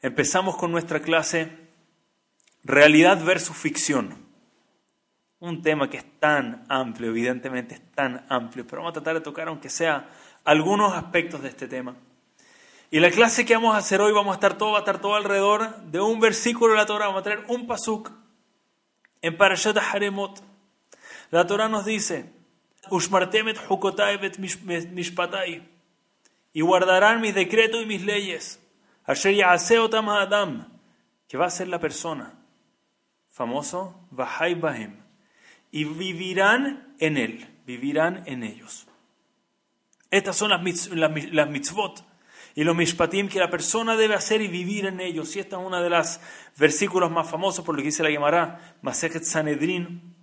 empezamos con nuestra clase Realidad versus ficción. Un tema que es tan amplio, evidentemente es tan amplio, pero vamos a tratar de tocar aunque sea algunos aspectos de este tema. Y la clase que vamos a hacer hoy vamos a estar todo, va a estar todo alrededor de un versículo de la Torah, vamos a traer un pasuk en Parashat Haremot. La Torah nos dice, Ushmartemet y guardarán mis decretos y mis leyes. Asher Adam, que va a ser la persona famoso, Bahai y vivirán en él, vivirán en ellos. Estas son las, las, mitzvot y los mishpatim que la persona debe hacer y vivir en ellos. Y esta es una de las versículos más famosos por lo que dice la llamará Masechet Sanedrin,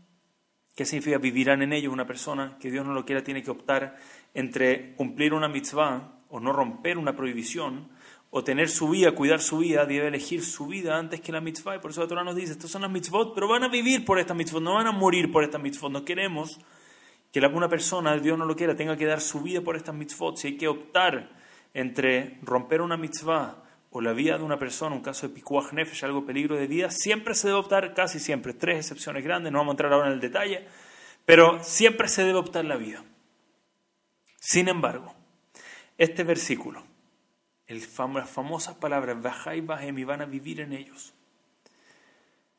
que significa vivirán en ellos una persona que Dios no lo quiera tiene que optar entre cumplir una mitzvah o no romper una prohibición o tener su vida, cuidar su vida, debe elegir su vida antes que la mitzvah. Y por eso la Torah nos dice, estas son las mitzvot, pero van a vivir por estas mitzvot, no van a morir por estas mitzvot. No queremos que alguna persona, Dios no lo quiera, tenga que dar su vida por estas mitzvot. Si hay que optar entre romper una mitzvah o la vida de una persona, un caso de pikuach nefesh, algo peligro de vida, siempre se debe optar, casi siempre, tres excepciones grandes, no vamos a entrar ahora en el detalle, pero siempre se debe optar la vida. Sin embargo, este versículo las famosas palabras Bajai Bahem y van a vivir en ellos.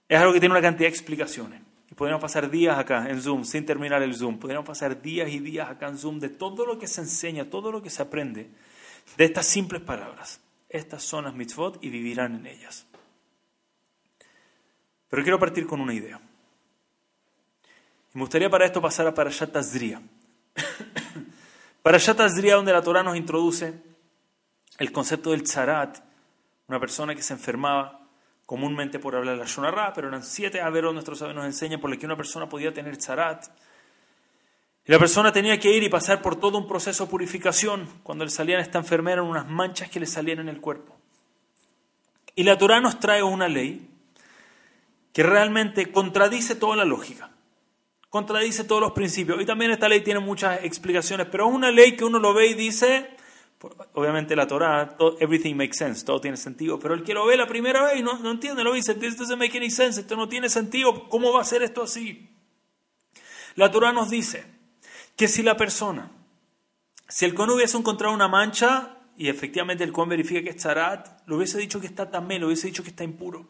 Es algo que tiene una cantidad de explicaciones. Y podríamos pasar días acá en Zoom, sin terminar el Zoom. Podríamos pasar días y días acá en Zoom de todo lo que se enseña, todo lo que se aprende de estas simples palabras. Estas son las mitzvot y vivirán en ellas. Pero quiero partir con una idea. Y me gustaría para esto pasar a Parashat Azria. Parashat Azria, donde la Torah nos introduce el concepto del tzarat, una persona que se enfermaba comúnmente por hablar la shonarra, pero eran siete averos, nuestros sabios nos enseñan, por los que una persona podía tener tzarat. Y la persona tenía que ir y pasar por todo un proceso de purificación. Cuando le salían esta enfermedad eran unas manchas que le salían en el cuerpo. Y la Torah nos trae una ley que realmente contradice toda la lógica, contradice todos los principios. Y también esta ley tiene muchas explicaciones, pero es una ley que uno lo ve y dice, Obviamente la Torah, everything makes sense, todo tiene sentido, pero el que lo ve la primera vez no, no entiende, lo dice, esto doesn't make esto no tiene sentido, ¿cómo va a ser esto así? La Torah nos dice que si la persona, si el con hubiese encontrado una mancha y efectivamente el con verifica que es tzarat, lo hubiese dicho que está también, lo hubiese dicho que está impuro.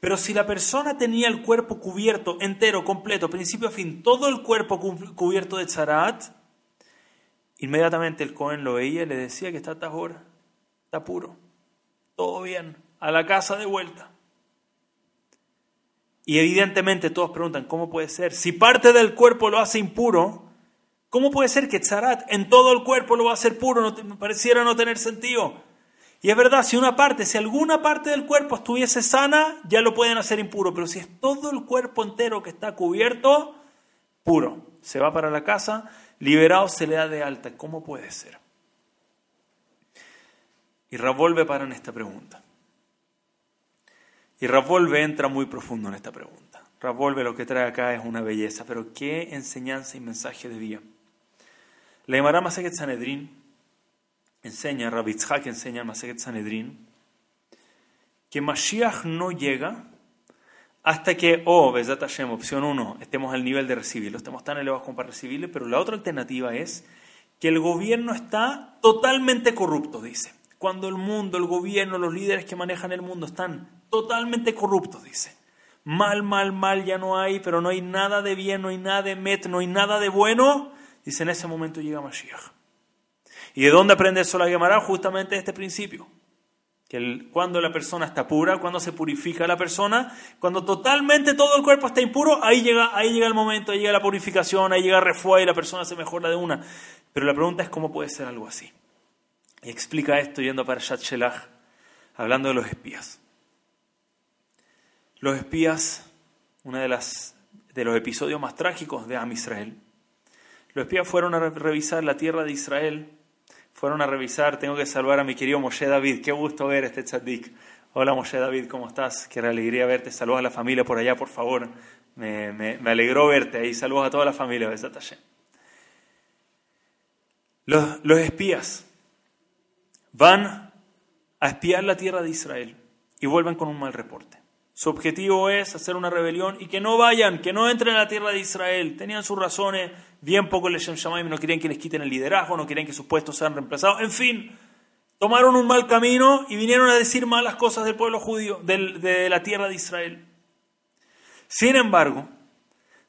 Pero si la persona tenía el cuerpo cubierto entero, completo, principio a fin, todo el cuerpo cubierto de tzarat, Inmediatamente el Cohen lo veía y le decía que está tajor, está puro, todo bien, a la casa de vuelta. Y evidentemente todos preguntan, ¿cómo puede ser? Si parte del cuerpo lo hace impuro, ¿cómo puede ser que Tzarat en todo el cuerpo lo va a hacer puro? No, pareciera no tener sentido. Y es verdad, si una parte, si alguna parte del cuerpo estuviese sana, ya lo pueden hacer impuro. Pero si es todo el cuerpo entero que está cubierto, puro. Se va para la casa liberado se le da de alta. ¿Cómo puede ser? Y Ravolve para en esta pregunta. Y Ravolve entra muy profundo en esta pregunta. Ravolve lo que trae acá es una belleza, pero qué enseñanza y mensaje de vida. La Gemara Maseket Sanedrin enseña, Rabitzhak enseña en Maseket Sanedrin, que Mashiach no llega hasta que, oh, Besat Hashem, opción 1, estemos al nivel de recibirlo, estemos tan elevados como para recibirlo, pero la otra alternativa es que el gobierno está totalmente corrupto, dice. Cuando el mundo, el gobierno, los líderes que manejan el mundo están totalmente corruptos, dice. Mal, mal, mal ya no hay, pero no hay nada de bien, no hay nada de met, no hay nada de bueno. Dice, en ese momento llega Mashiach. ¿Y de dónde aprende eso? Justamente este principio que cuando la persona está pura, cuando se purifica la persona, cuando totalmente todo el cuerpo está impuro, ahí llega, ahí llega el momento, ahí llega la purificación, ahí llega el y la persona se mejora de una. Pero la pregunta es cómo puede ser algo así. Y explica esto yendo para Shat Shelach, hablando de los espías. Los espías, uno de, de los episodios más trágicos de Am Israel. Los espías fueron a revisar la tierra de Israel fueron a revisar, tengo que salvar a mi querido Moshe David. Qué gusto ver este tzadik. Hola Moshe David, ¿cómo estás? Qué alegría verte. Saludos a la familia por allá, por favor. Me, me, alegró verte ahí. Saludos a toda la familia. Los, los espías van a espiar la tierra de Israel y vuelven con un mal reporte. Su objetivo es hacer una rebelión y que no vayan, que no entren a la tierra de Israel. Tenían sus razones, bien poco les Shamaim, no querían que les quiten el liderazgo, no querían que sus puestos sean reemplazados. En fin, tomaron un mal camino y vinieron a decir malas cosas del pueblo judío, de la tierra de Israel. Sin embargo,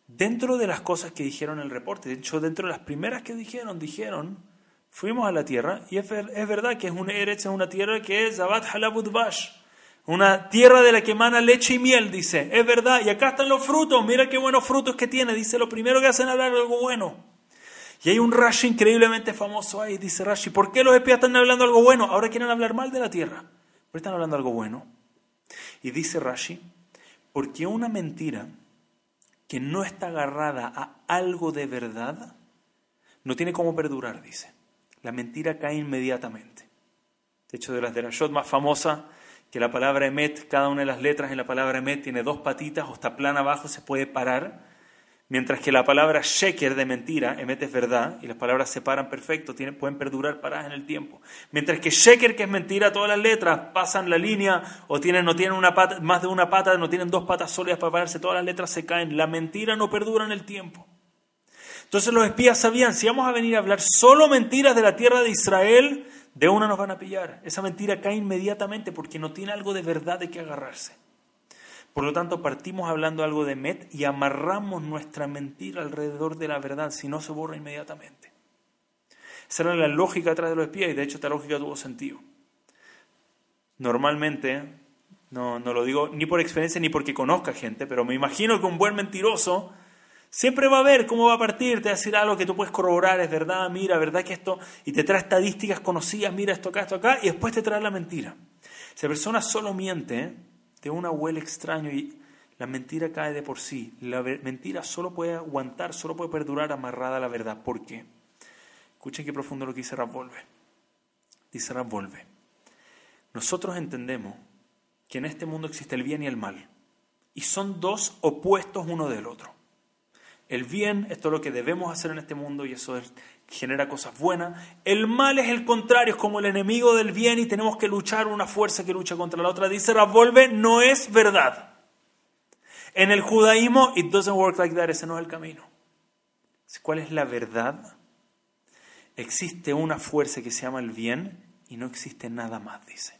dentro de las cosas que dijeron en el reporte, de hecho, dentro de las primeras que dijeron, dijeron, fuimos a la tierra y es, verdad que es es una tierra que es Zabat Halabud Bash, una tierra de la que emana leche y miel, dice, es verdad, y acá están los frutos, mira qué buenos frutos que tiene, dice, lo primero que hacen hablar algo bueno. Y hay un Rashi increíblemente famoso ahí, dice Rashi, ¿por qué los espías están hablando algo bueno? Ahora quieren hablar mal de la tierra, pero están hablando algo bueno. Y dice Rashi, porque una mentira que no está agarrada a algo de verdad, no tiene cómo perdurar, dice. La mentira cae inmediatamente. De hecho, de las de la Shot más famosa, que la palabra emet, cada una de las letras en la palabra emet tiene dos patitas o está plana abajo, se puede parar. Mientras que la palabra sheker de mentira, emet es verdad, y las palabras se paran perfecto, tienen, pueden perdurar paradas en el tiempo. Mientras que sheker, que es mentira, todas las letras pasan la línea o tienen, no tienen una pata, más de una pata, no tienen dos patas sólidas para pararse, todas las letras se caen. La mentira no perdura en el tiempo. Entonces los espías sabían, si vamos a venir a hablar solo mentiras de la tierra de Israel, de una nos van a pillar. Esa mentira cae inmediatamente porque no tiene algo de verdad de que agarrarse. Por lo tanto, partimos hablando algo de Met y amarramos nuestra mentira alrededor de la verdad, si no se borra inmediatamente. Esa era la lógica atrás de los espías y de hecho esta lógica tuvo sentido. Normalmente, no, no lo digo ni por experiencia ni porque conozca gente, pero me imagino que un buen mentiroso siempre va a ver cómo va a partir, te va a decir algo que tú puedes corroborar, es verdad, mira, verdad que esto, y te trae estadísticas conocidas, mira esto acá, esto acá, y después te trae la mentira. Si la persona solo miente, de una huele extraño y la mentira cae de por sí. La mentira solo puede aguantar, solo puede perdurar amarrada a la verdad. ¿Por qué? Escuchen qué profundo lo que dice Volve. Dice Volve. Nosotros entendemos que en este mundo existe el bien y el mal. Y son dos opuestos uno del otro. El bien, esto es lo que debemos hacer en este mundo y eso genera cosas buenas. El mal es el contrario, es como el enemigo del bien y tenemos que luchar una fuerza que lucha contra la otra. Dice Ravolve, no es verdad. En el judaísmo, it doesn't work like that, ese no es el camino. ¿Cuál es la verdad? Existe una fuerza que se llama el bien y no existe nada más, dice.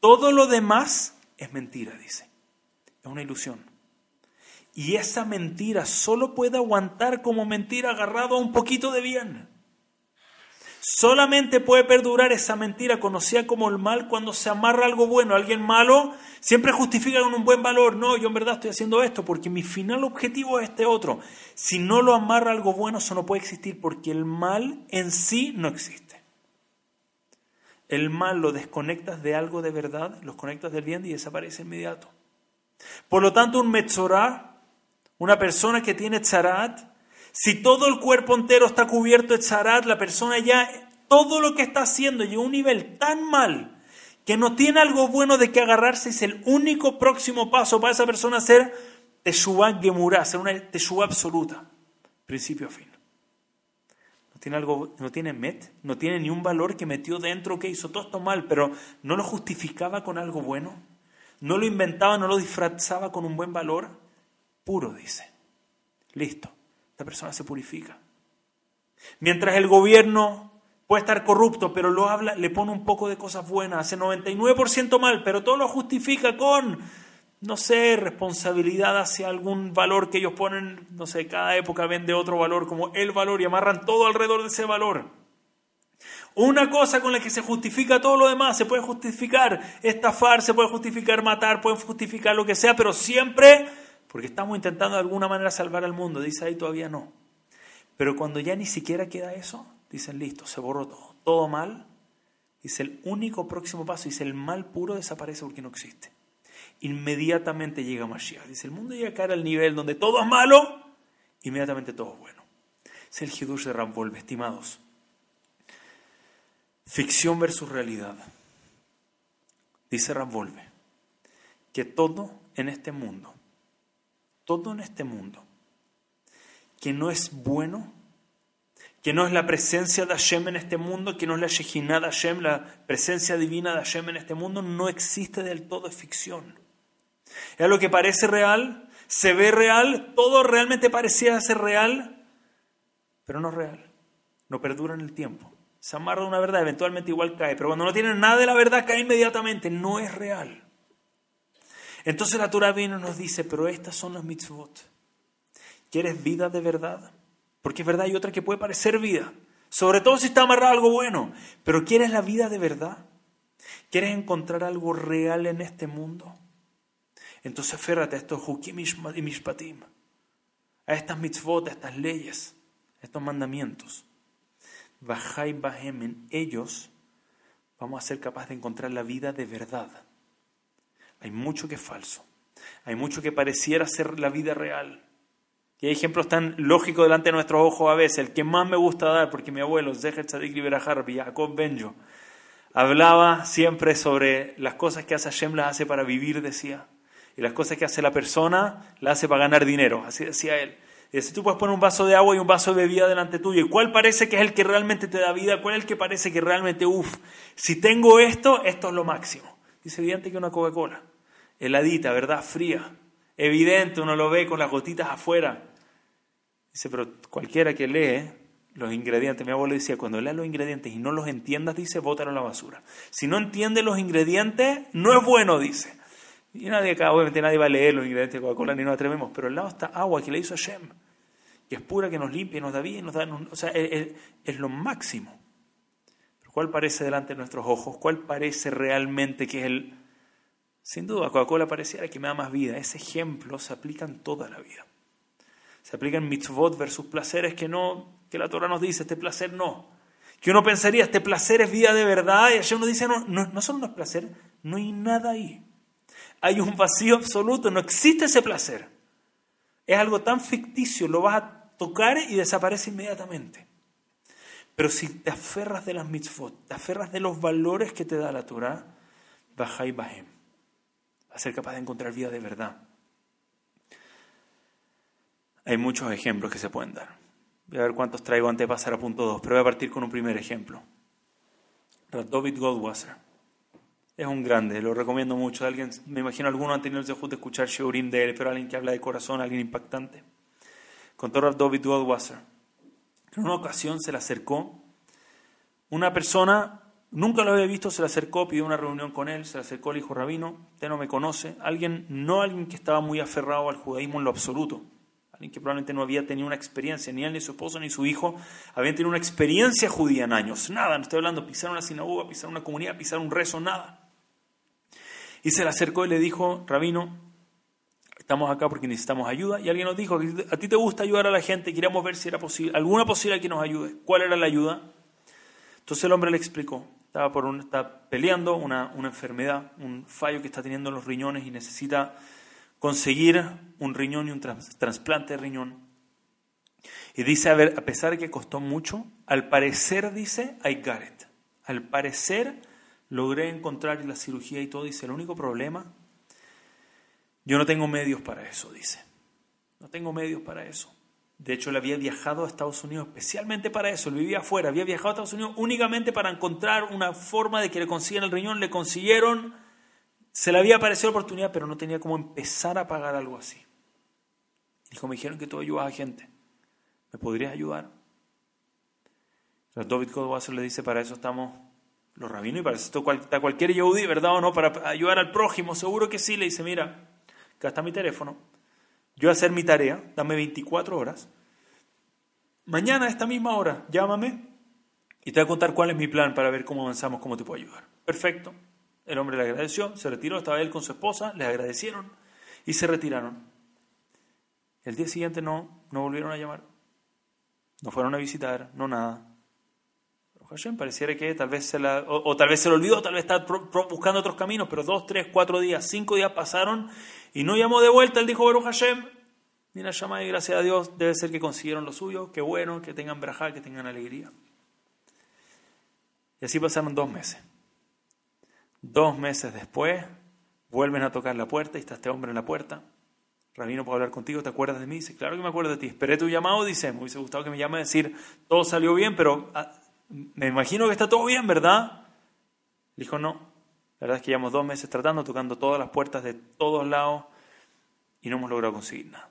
Todo lo demás es mentira, dice. Es una ilusión. Y esa mentira solo puede aguantar como mentira agarrado a un poquito de bien. Solamente puede perdurar esa mentira conocida como el mal cuando se amarra algo bueno. Alguien malo siempre justifica con un buen valor. No, yo en verdad estoy haciendo esto porque mi final objetivo es este otro. Si no lo amarra algo bueno, eso no puede existir porque el mal en sí no existe. El mal lo desconectas de algo de verdad, lo conectas del bien y desaparece inmediato. Por lo tanto, un una persona que tiene tzarat, si todo el cuerpo entero está cubierto de tzarat, la persona ya, todo lo que está haciendo llega a un nivel tan mal que no tiene algo bueno de que agarrarse, es el único próximo paso para esa persona hacer Teshuvah Gemurah, hacer una Teshuvah absoluta, principio a fin. No tiene, algo, no tiene met, no tiene ni un valor que metió dentro, que hizo todo esto mal, pero no lo justificaba con algo bueno, no lo inventaba, no lo disfrazaba con un buen valor puro, dice. Listo, esta persona se purifica. Mientras el gobierno puede estar corrupto, pero lo habla, le pone un poco de cosas buenas, hace 99% mal, pero todo lo justifica con, no sé, responsabilidad hacia algún valor que ellos ponen, no sé, cada época vende otro valor como el valor y amarran todo alrededor de ese valor. Una cosa con la que se justifica todo lo demás, se puede justificar estafar, se puede justificar matar, puede justificar lo que sea, pero siempre porque estamos intentando de alguna manera salvar al mundo. Dice ahí todavía no. Pero cuando ya ni siquiera queda eso, dicen listo, se borró todo. Todo mal. Dice el único próximo paso, dice el mal puro desaparece porque no existe. Inmediatamente llega Mashiach. Dice el mundo llega a caer al nivel donde todo es malo, inmediatamente todo es bueno. Es el Hidush de Ramvolve, estimados. Ficción versus realidad. Dice Ramvolve que todo en este mundo todo en este mundo que no es bueno, que no es la presencia de Hashem en este mundo, que no es la Shejinah de Hashem, la presencia divina de Hashem en este mundo, no existe del todo, es ficción. Es lo que parece real, se ve real, todo realmente parecía ser real, pero no es real, no perdura en el tiempo. Se amarra una verdad, eventualmente igual cae, pero cuando no tiene nada de la verdad cae inmediatamente, no es real. Entonces la Torah viene y nos dice, pero estas son las mitzvot. ¿Quieres vida de verdad? Porque es verdad, hay otra que puede parecer vida, sobre todo si está amarrado algo bueno, pero ¿quieres la vida de verdad? ¿Quieres encontrar algo real en este mundo? Entonces aférrate a estos hukim y mishpatim, a estas mitzvot, a estas leyes, a estos mandamientos. Bajai bahem, en ellos vamos a ser capaces de encontrar la vida de verdad. Hay mucho que es falso, hay mucho que pareciera ser la vida real. Y hay ejemplos tan lógicos delante de nuestros ojos a veces. El que más me gusta dar, porque mi abuelo, Zeher Tzadik Liberajar, Jacob Benjo, hablaba siempre sobre las cosas que hace Hashem, las hace para vivir, decía. Y las cosas que hace la persona, las hace para ganar dinero. Así decía él. Y si tú puedes poner un vaso de agua y un vaso de bebida delante tuyo, ¿y cuál parece que es el que realmente te da vida? ¿Cuál es el que parece que realmente, uff, si tengo esto, esto es lo máximo? Dice evidente que una Coca-Cola, heladita, ¿verdad? Fría. Evidente, uno lo ve con las gotitas afuera. Dice, pero cualquiera que lee los ingredientes, mi abuelo decía, cuando lea los ingredientes y no los entiendas, dice, bótalo a la basura. Si no entiende los ingredientes, no es bueno, dice. Y nadie acá, obviamente nadie va a leer los ingredientes de Coca-Cola ni nos atrevemos, pero al lado está agua que le hizo Hashem, que es pura, que nos limpia, nos da vida, nos da, o sea, es, es lo máximo. Pero ¿cuál parece delante de nuestros ojos? ¿Cuál parece realmente que es el... Sin duda, Coca-Cola pareciera que me da más vida. Ese ejemplo se aplica en toda la vida. Se aplican mitzvot versus placeres que no, que la Torah nos dice, este placer no. Que uno pensaría, este placer es vida de verdad, y allá uno dice, no, no, no solo no es placer, no hay nada ahí. Hay un vacío absoluto, no existe ese placer. Es algo tan ficticio, lo vas a tocar y desaparece inmediatamente. Pero si te aferras de las mitzvot, te aferras de los valores que te da la Torah, baja y bajem. A ser capaz de encontrar vida de verdad. Hay muchos ejemplos que se pueden dar. Voy a ver cuántos traigo antes de pasar a punto 2, pero voy a partir con un primer ejemplo. David Goldwasser. Es un grande, lo recomiendo mucho. Alguien, me imagino algunos han tenido el de escuchar Sheurim de él, pero alguien que habla de corazón, alguien impactante. Contó David Goldwasser. En una ocasión se le acercó una persona, nunca lo había visto, se le acercó, pidió una reunión con él, se le acercó, le dijo, Rabino, usted no me conoce. Alguien, no alguien que estaba muy aferrado al judaísmo en lo absoluto que probablemente no había tenido una experiencia, ni él, ni su esposo, ni su hijo, habían tenido una experiencia judía en años, nada, no estoy hablando pisar una sinagoga, pisar una comunidad, pisar un rezo, nada. Y se le acercó y le dijo, Rabino, estamos acá porque necesitamos ayuda, y alguien nos dijo, a ti te gusta ayudar a la gente, queríamos ver si era posible, alguna posibilidad que nos ayude, ¿cuál era la ayuda? Entonces el hombre le explicó, por está peleando una, una enfermedad, un fallo que está teniendo en los riñones y necesita conseguir un riñón y un trasplante de riñón. Y dice, a ver, a pesar de que costó mucho, al parecer, dice, I got it. Al parecer logré encontrar la cirugía y todo. Dice, el único problema, yo no tengo medios para eso, dice. No tengo medios para eso. De hecho, él había viajado a Estados Unidos especialmente para eso. Él vivía afuera, había viajado a Estados Unidos únicamente para encontrar una forma de que le consigan el riñón. Le consiguieron se le había aparecido oportunidad, pero no tenía cómo empezar a pagar algo así. Dijo, me dijeron que tú ayudas a gente. ¿Me podrías ayudar? Entonces David Codwasser le dice, para eso estamos los rabinos y para eso está cualquier yehudi, ¿verdad o no? Para ayudar al prójimo, seguro que sí. Le dice, mira, acá está mi teléfono. Yo hacer mi tarea, dame 24 horas. Mañana a esta misma hora, llámame y te voy a contar cuál es mi plan para ver cómo avanzamos, cómo te puedo ayudar. Perfecto. El hombre le agradeció, se retiró, estaba él con su esposa, le agradecieron y se retiraron. El día siguiente no, no volvieron a llamar, no fueron a visitar, no nada. Hashem pareciera que tal vez se la, o, tal vez se lo olvidó, tal vez está buscando otros caminos, pero dos, tres, cuatro días, cinco días pasaron y no llamó de vuelta. Él dijo, Baruch Hashem, mira, llama y gracias a Dios, debe ser que consiguieron lo suyo, qué bueno, que tengan brajá, que tengan alegría. Y así pasaron dos meses. Dos meses después, vuelven a tocar la puerta y está este hombre en la puerta. Rabino, ¿puedo hablar contigo? ¿Te acuerdas de mí? Dice, claro que me acuerdo de ti. Esperé tu llamado, dice, me hubiese gustado que me llame a decir, todo salió bien, pero ah, me imagino que está todo bien, ¿verdad? Dijo, no. La verdad es que llevamos dos meses tratando, tocando todas las puertas de todos lados y no hemos logrado conseguir nada.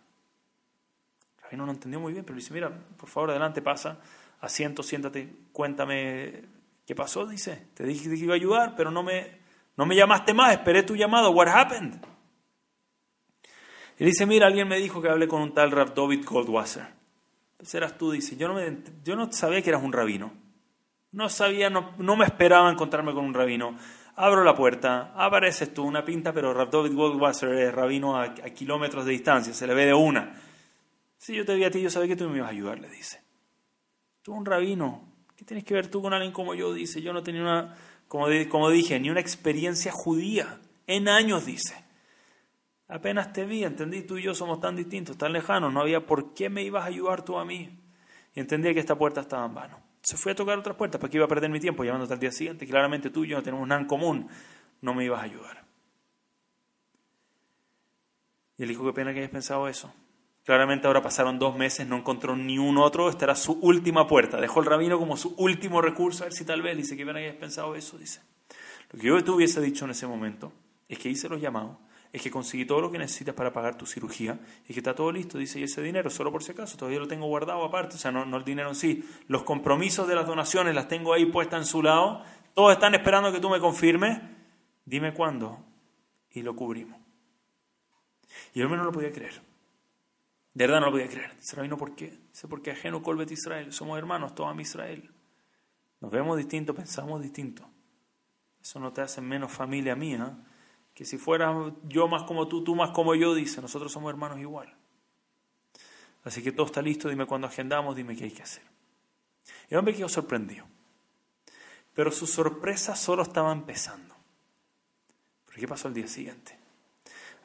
Rabino no entendió muy bien, pero dice, mira, por favor, adelante, pasa, asiento, siéntate, cuéntame qué pasó, dice. Te dije que iba a ayudar, pero no me, no me llamaste más, esperé tu llamado. What happened? Y dice, mira, alguien me dijo que hablé con un tal Rav David Goldwasser. Ese eras tú, dice. Yo no, me, yo no sabía que eras un rabino. No sabía, no, me esperaba encontrarme con un rabino. Abro la puerta, apareces tú, una pinta, pero David Goldwasser es rabino a, kilómetros de distancia, se le ve de una. Si yo te vi a ti, yo sabía que tú me ibas a ayudar, le dice. Tú un rabino, ¿qué tienes que ver tú con alguien como yo? Dice, yo no tenía una, como, como dije, ni una experiencia judía. En años, dice. Apenas te vi, entendí, tú y yo somos tan distintos, tan lejanos, no había por qué me ibas a ayudar tú a mí. Y entendía que esta puerta estaba en vano. Se fue a tocar otras puertas, ¿para qué iba a perder mi tiempo llamándote al día siguiente? Claramente tú y yo no tenemos nada en común, no me ibas a ayudar. Y él dijo, qué pena que hayas pensado eso. Claramente ahora pasaron dos meses, no encontró ni un otro, esta era su última puerta. Dejó el rabino como su último recurso, a ver si tal vez, dice, qué pena que hayas pensado eso, dice. Lo que yo te hubiese dicho en ese momento es que hice los llamados, es que conseguí todo lo que necesitas para pagar tu cirugía y que está todo listo, dice, y ese dinero, solo por si acaso, todavía lo tengo guardado aparte, o sea, no, no el dinero en sí, los compromisos de las donaciones las tengo ahí puestas en su lado, todos están esperando que tú me confirmes, dime cuándo, y lo cubrimos. Y yo no lo podía creer. De verdad no lo podía creer. Dice, Rabino, ¿por qué? Dice, porque ajeno Colbet Israel, somos hermanos, todos a Israel. Nos vemos distintos, pensamos distintos. Eso no te hace menos familia mía que si fuera yo más como tú, tú más como yo, dice, nosotros somos hermanos igual. Así que todo está listo, dime cuándo agendamos, dime qué hay que hacer. El hombre quedó sorprendido. Pero su sorpresa solo estaba empezando. ¿Pero qué pasó al día siguiente?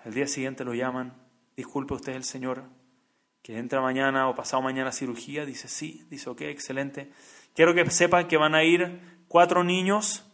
Al día siguiente lo llaman, disculpe usted el Señor, que entra mañana o pasado mañana a cirugía, dice sí, dice ok, excelente. Quiero que sepan que van a ir cuatro niños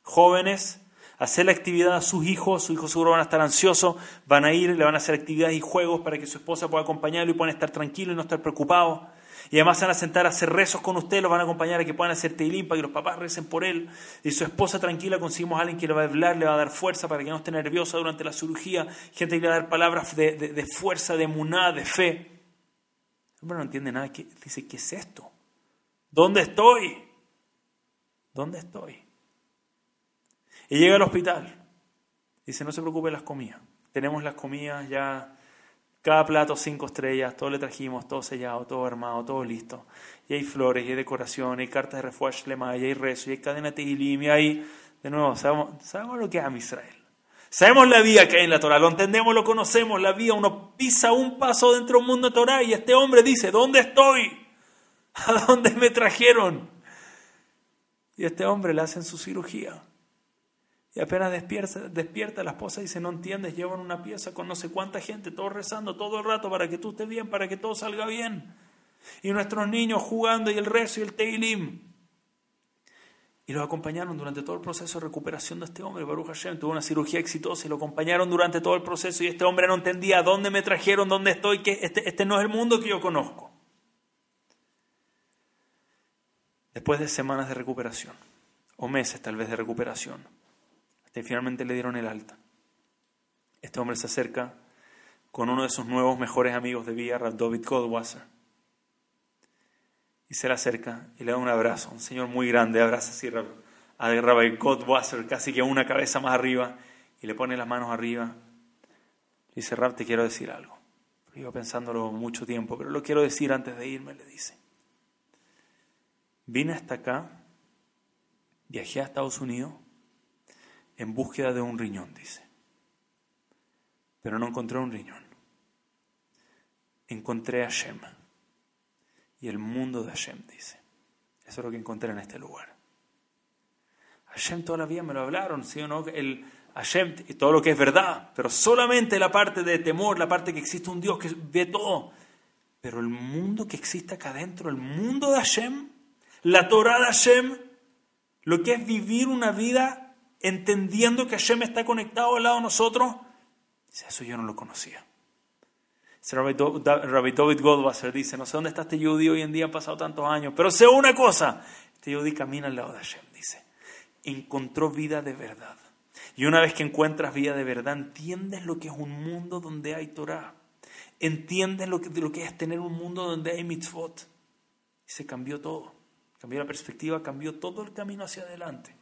jóvenes hacer la actividad a sus hijos, sus hijos seguro van a estar ansiosos, van a ir, le van a hacer actividades y juegos para que su esposa pueda acompañarlo y puedan estar tranquilos y no estar preocupados. Y además van a sentar a hacer rezos con usted, los van a acompañar a que puedan hacer teilín para que los papás recen por él. Y su esposa tranquila, conseguimos a alguien que le va a hablar, le va a dar fuerza para que no esté nerviosa durante la cirugía. Gente que le va a dar palabras de, fuerza, de muná, de fe. El hombre no entiende nada. Dice, ¿qué es esto? ¿Dónde estoy? ¿Dónde estoy? Y llega al hospital. Dice, no se preocupe las comidas. Tenemos las comidas ya, cada plato cinco estrellas, todo le trajimos, todo sellado, todo armado, todo listo. Y hay flores, y hay decoración, y cartas de refuerzo, y hay rezo, y hay cadena de y hay, de nuevo, sabemos, sabemos lo que es Israel. Sabemos la vía que hay en la Torah, lo entendemos, lo conocemos, la vía, uno pisa un paso dentro del mundo de Torah y este hombre dice, ¿dónde estoy? ¿A dónde me trajeron? Y este hombre le hacen su cirugía. Y apenas despierta, despierta la esposa y dice, no entiendes, llevan una pieza con no sé cuánta gente, todos rezando todo el rato para que tú estés bien, para que todo salga bien. Y nuestros niños jugando y el rezo y el teilim. Y los acompañaron durante todo el proceso de recuperación de este hombre. Baruch Hashem tuvo una cirugía exitosa y lo acompañaron durante todo el proceso. Y este hombre no entendía dónde me trajeron, dónde estoy, que este, este no es el mundo que yo conozco. Después de semanas de recuperación, o meses tal vez de recuperación, finalmente le dieron el alta. Este hombre se acerca con uno de sus nuevos mejores amigos de vida, David Goldwasser. Y se le acerca y le da un abrazo, un señor muy grande, abraza así a Rabbi Goldwasser, casi que una cabeza más arriba, y le pone las manos arriba. Y dice, Rab, te quiero decir algo. Iba pensándolo mucho tiempo, pero lo quiero decir antes de irme, le dice. Vine hasta acá, viajé a Estados Unidos, en búsqueda de un riñón, dice. Pero no encontré un riñón. Encontré a Hashem. Y el mundo de Hashem, dice. Eso es lo que encontré en este lugar. Hashem toda la vida me lo hablaron, ¿sí o no? El Hashem y todo lo que es verdad, pero solamente la parte de temor, la parte que existe un Dios que ve todo. Pero el mundo que existe acá adentro, el mundo de Hashem, la Torah de Hashem, lo que es vivir una vida entendiendo que Hashem está conectado al lado de nosotros, eso yo no lo conocía. Rabbi David Goldwasser dice, no sé dónde está este Yehudi hoy en día, han pasado tantos años, pero sé una cosa, este Yehudi camina al lado de Hashem, dice, encontró vida de verdad. Y una vez que encuentras vida de verdad, entiendes lo que es un mundo donde hay Torah. Entiendes lo que, lo que es tener un mundo donde hay mitzvot. Y se cambió todo. Cambió la perspectiva, cambió todo el camino hacia adelante.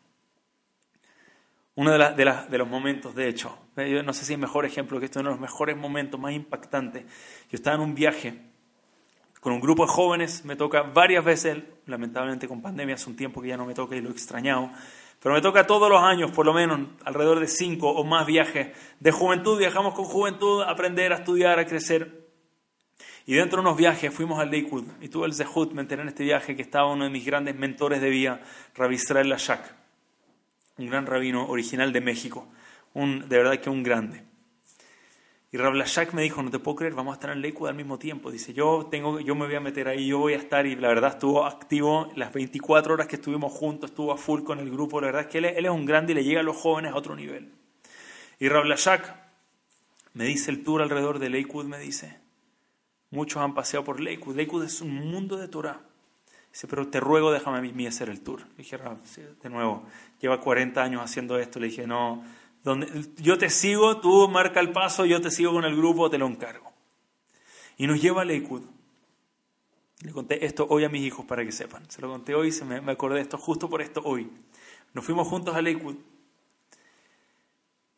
Uno de, de, los momentos, de hecho, yo no sé si es mejor ejemplo que esto, uno de los mejores momentos más impactantes. Yo estaba en un viaje con un grupo de jóvenes, me toca varias veces, lamentablemente con pandemia hace un tiempo que ya no me toca y lo he extrañado, pero me toca todos los años, por lo menos alrededor de cinco o más viajes de juventud, viajamos con juventud a aprender, a estudiar, a crecer. Y dentro de unos viajes fuimos al Lakewood y tuve el Zehut, me enteré en este viaje que estaba uno de mis grandes mentores de vida, Rabbi Israel Lashak un gran rabino original de México, un, de verdad que un grande. Y Rablashak me dijo, no te puedo creer, vamos a estar en Lakewood al mismo tiempo. Dice, yo, tengo, yo me voy a meter ahí, yo voy a estar, y la verdad estuvo activo las 24 horas que estuvimos juntos, estuvo a full con el grupo, la verdad es que él, es un grande y le llega a los jóvenes a otro nivel. Y Rablashak me dice el tour alrededor de Lakewood, me dice, muchos han paseado por Lakewood, Lakewood es un mundo de Torah. Dice, pero te ruego, déjame a mí hacer el tour. Le dije, de nuevo, lleva 40 años haciendo esto. Le dije, no, donde, yo te sigo, tú marca el paso, yo te sigo con el grupo, te lo encargo. Y nos lleva a Lakewood. Le conté esto hoy a mis hijos para que sepan. Se lo conté hoy, se me, me acordé de esto justo por esto hoy. Nos fuimos juntos a Lakewood.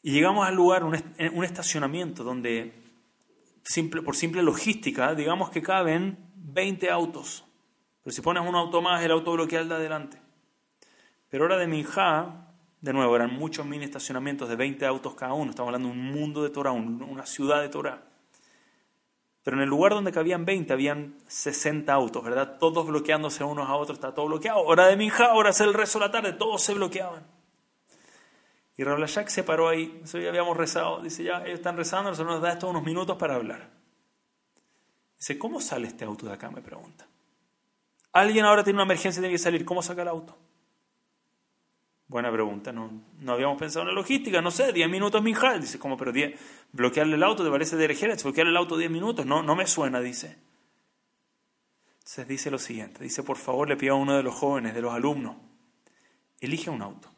Y llegamos al lugar, un, un estacionamiento donde, simple, por simple logística, digamos que caben 20 autos. Pero si pones un auto más, el auto bloquea el de adelante. Pero ahora de Minjá, de nuevo, eran muchos mini estacionamientos de 20 autos cada uno. Estamos hablando de un mundo de Torah, una ciudad de Torah. Pero en el lugar donde cabían 20 habían 60 autos, ¿verdad? Todos bloqueándose unos a otros, está todo bloqueado. Hora de Minjá, hora es el rezo de la tarde, todos se bloqueaban. Y Rablashak se paró ahí, ya habíamos rezado, dice ya, ellos están rezando, nosotros nos da estos unos minutos para hablar. Dice, ¿cómo sale este auto de acá? Me pregunta. Alguien ahora tiene una emergencia y tiene que salir. ¿Cómo saca el auto? Buena pregunta. No, no habíamos pensado en la logística. No sé, 10 minutos Minjal. Dice, ¿cómo? Pero 10, bloquearle el auto, ¿te parece de? Bloquearle el auto 10 minutos. No, no me suena, dice. Entonces dice lo siguiente. Dice, por favor, le pido a uno de los jóvenes, de los alumnos, elige un auto.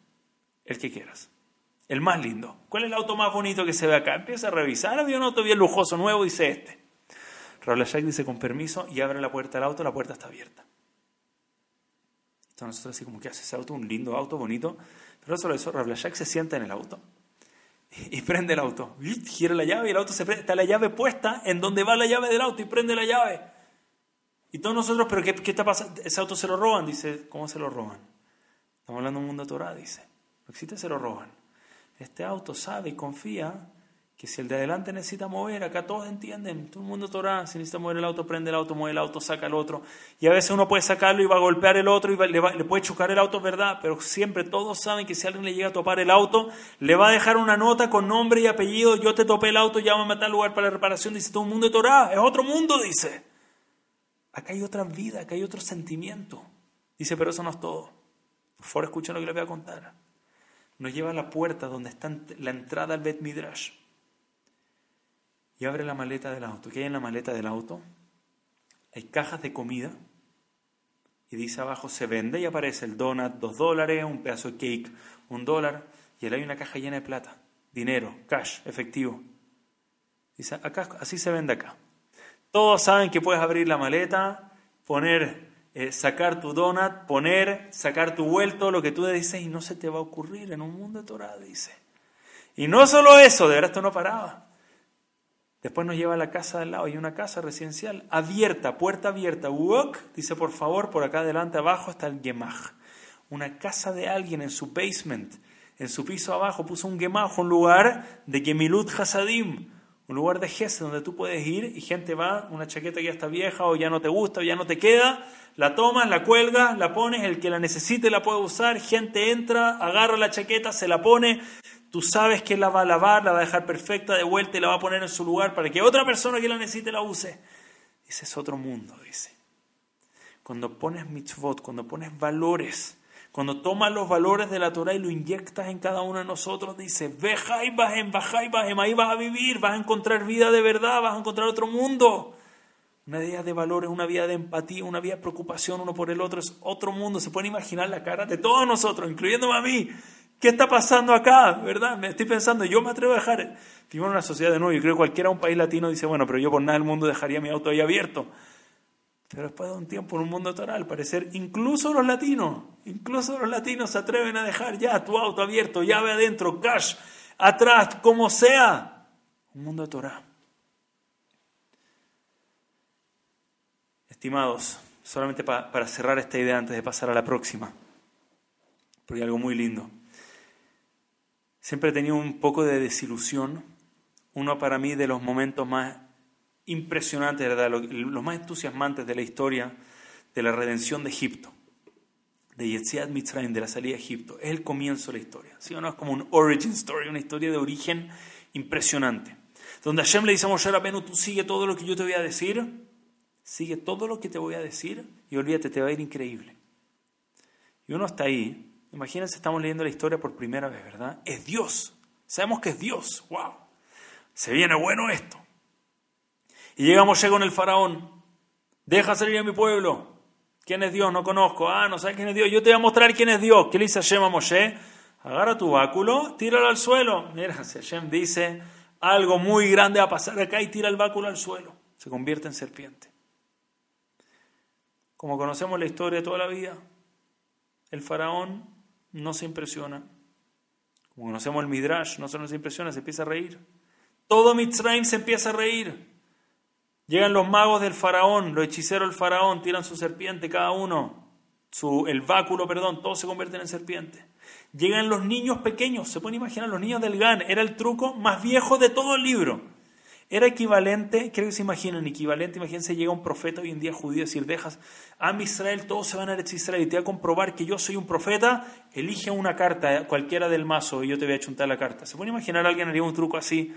El que quieras. El más lindo. ¿Cuál es el auto más bonito que se ve acá? Empieza a revisar. Había un auto bien lujoso, nuevo, dice este. Raúl dice con permiso y abre la puerta del auto, la puerta está abierta nosotros así como que hace ese auto, un lindo auto, bonito. Pero solo eso, Jack se sienta en el auto y, prende el auto. Gira la llave y el auto se prende. Está la llave puesta en donde va la llave del auto y prende la llave. Y todos nosotros, ¿pero qué, qué está pasando? Ese auto se lo roban. Dice, ¿cómo se lo roban? Estamos hablando de un mundo Torah, dice. No existe, se lo roban. Este auto sabe y confía que si el de adelante necesita mover, acá todos entienden, todo el mundo Torah, si necesita mover el auto, prende el auto, mueve el auto, saca el otro. Y a veces uno puede sacarlo y va a golpear el otro y le, le, puede chocar el auto, ¿verdad? Pero siempre todos saben que si alguien le llega a topar el auto, le va a dejar una nota con nombre y apellido, yo te topé el auto, llámame a tal lugar para la reparación, dice todo el mundo de es otro mundo, dice. Acá hay otra vida, acá hay otro sentimiento. Dice, pero eso no es todo. Por favor, lo que les voy a contar. Nos lleva a la puerta donde está la entrada al Bet Midrash y abre la maleta del auto. ¿Qué hay en la maleta del auto? Hay cajas de comida y dice abajo se vende y aparece el donut dos dólares, un pedazo de cake un dólar y ahí hay una caja llena de plata, dinero, cash, efectivo. Dice, acá, así se vende acá. Todos saben que puedes abrir la maleta, poner, eh, sacar tu donut, poner, sacar tu vuelto, lo que tú dices y no se te va a ocurrir en un mundo de Torah, dice. Y no solo eso, de verdad esto no paraba. Después nos lleva a la casa del lado, hay una casa residencial abierta, puerta abierta. Walk, dice por favor, por acá adelante abajo está el Gemach. Una casa de alguien en su basement, en su piso abajo, puso un Gemach, un lugar de Gemilut Hasadim, un lugar de Gese donde tú puedes ir y gente va, una chaqueta que ya está vieja o ya no te gusta o ya no te queda, la tomas, la cuelgas, la pones, el que la necesite la puede usar, gente entra, agarra la chaqueta, se la pone, Tú sabes que la va a lavar, la va a dejar perfecta de vuelta y la va a poner en su lugar para que otra persona que la necesite la use. Ese es otro mundo, dice. Cuando pones mitzvot, cuando pones valores, Cuando tomas los valores de la Torah y lo inyectas en cada uno de nosotros, dice, Vejai bajem, bajai bajem, ahí vas a vivir, vas a encontrar vida de verdad, vas a encontrar otro mundo. Una vida de valores, una vida de empatía, una vida de preocupación uno por el otro, es otro mundo. Se pueden imaginar la cara de todos nosotros, incluyéndome a mí. ¿Qué está pasando acá? ¿Verdad? Me estoy pensando, yo me atrevo a dejar. Vivimos en una sociedad de nuevo, yo creo que cualquiera un país latino dice, bueno, pero yo por nada del mundo dejaría mi auto ahí abierto. Pero después de un tiempo en un mundo total, parecer incluso los latinos, incluso los latinos se atreven a dejar ya tu auto abierto, llave adentro, cash, atrás, como sea. Un mundo de Torah. Estimados, solamente para cerrar esta idea antes de pasar a la próxima, porque hay algo muy lindo. Siempre he tenido un poco de desilusión, uno para mí de los momentos más impresionante, ¿verdad? los más entusiasmantes de la historia de la redención de Egipto, de Yetziat Mitzrayim, de la salida de Egipto. Es el comienzo de la historia. ¿sí o no? Es como un origin story, una historia de origen impresionante. Donde Hashem le dice a Moshe tú sigue todo lo que yo te voy a decir, sigue todo lo que te voy a decir y olvídate, te va a ir increíble. Y uno está ahí, imagínense, estamos leyendo la historia por primera vez, ¿verdad? Es Dios, sabemos que es Dios, wow, se viene bueno esto. Y llega Moshe con el faraón. Deja salir a mi pueblo. ¿Quién es Dios? No conozco. Ah, no sabes quién es Dios. Yo te voy a mostrar quién es Dios. ¿Qué le dice Hashem a Moshe? Agarra tu báculo, tíralo al suelo. Mira, si Hashem dice algo muy grande va a pasar acá y tira el báculo al suelo. Se convierte en serpiente. Como conocemos la historia de toda la vida, el faraón no se impresiona. Como conocemos el Midrash, no se nos impresiona, se empieza a reír. Todo Mitzrayim se empieza a reír. Llegan los magos del faraón, los hechiceros del faraón, tiran su serpiente cada uno, su, el báculo, perdón, todos se convierten en serpiente. Llegan los niños pequeños, se pueden imaginar, los niños del GAN, era el truco más viejo de todo el libro. Era equivalente, creo que se imaginan, equivalente, imagínense, llega un profeta hoy en día judío y decir, dejas a Israel, todos se van a Israel y te voy a comprobar que yo soy un profeta, elige una carta, cualquiera del mazo, y yo te voy a chuntar la carta. ¿Se puede imaginar alguien haría un truco así?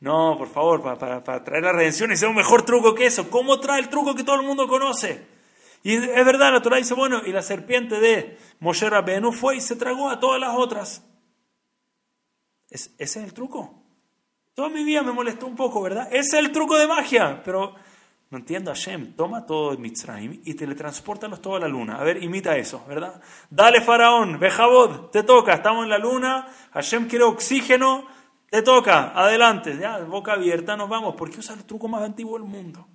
No, por favor, para, traer la redención y sea un mejor truco que eso. ¿Cómo trae el truco que todo el mundo conoce? Y es verdad, la Torah dice, bueno, y la serpiente de Moshe Rabbeinu fue y se tragó a todas las otras. ese es el truco. Toda mi vida me molestó un poco, ¿verdad? Ese es el truco de magia. Pero no entiendo, Hashem, toma todo el Mitzrayim y teletransportalos todo a la luna. A ver, imita eso, ¿verdad? Dale, faraón, Bejabod, te toca, estamos en la luna, Hashem quiere oxígeno, te toca, adelante, ya, boca abierta, nos vamos, porque usa el truco más antiguo del mundo.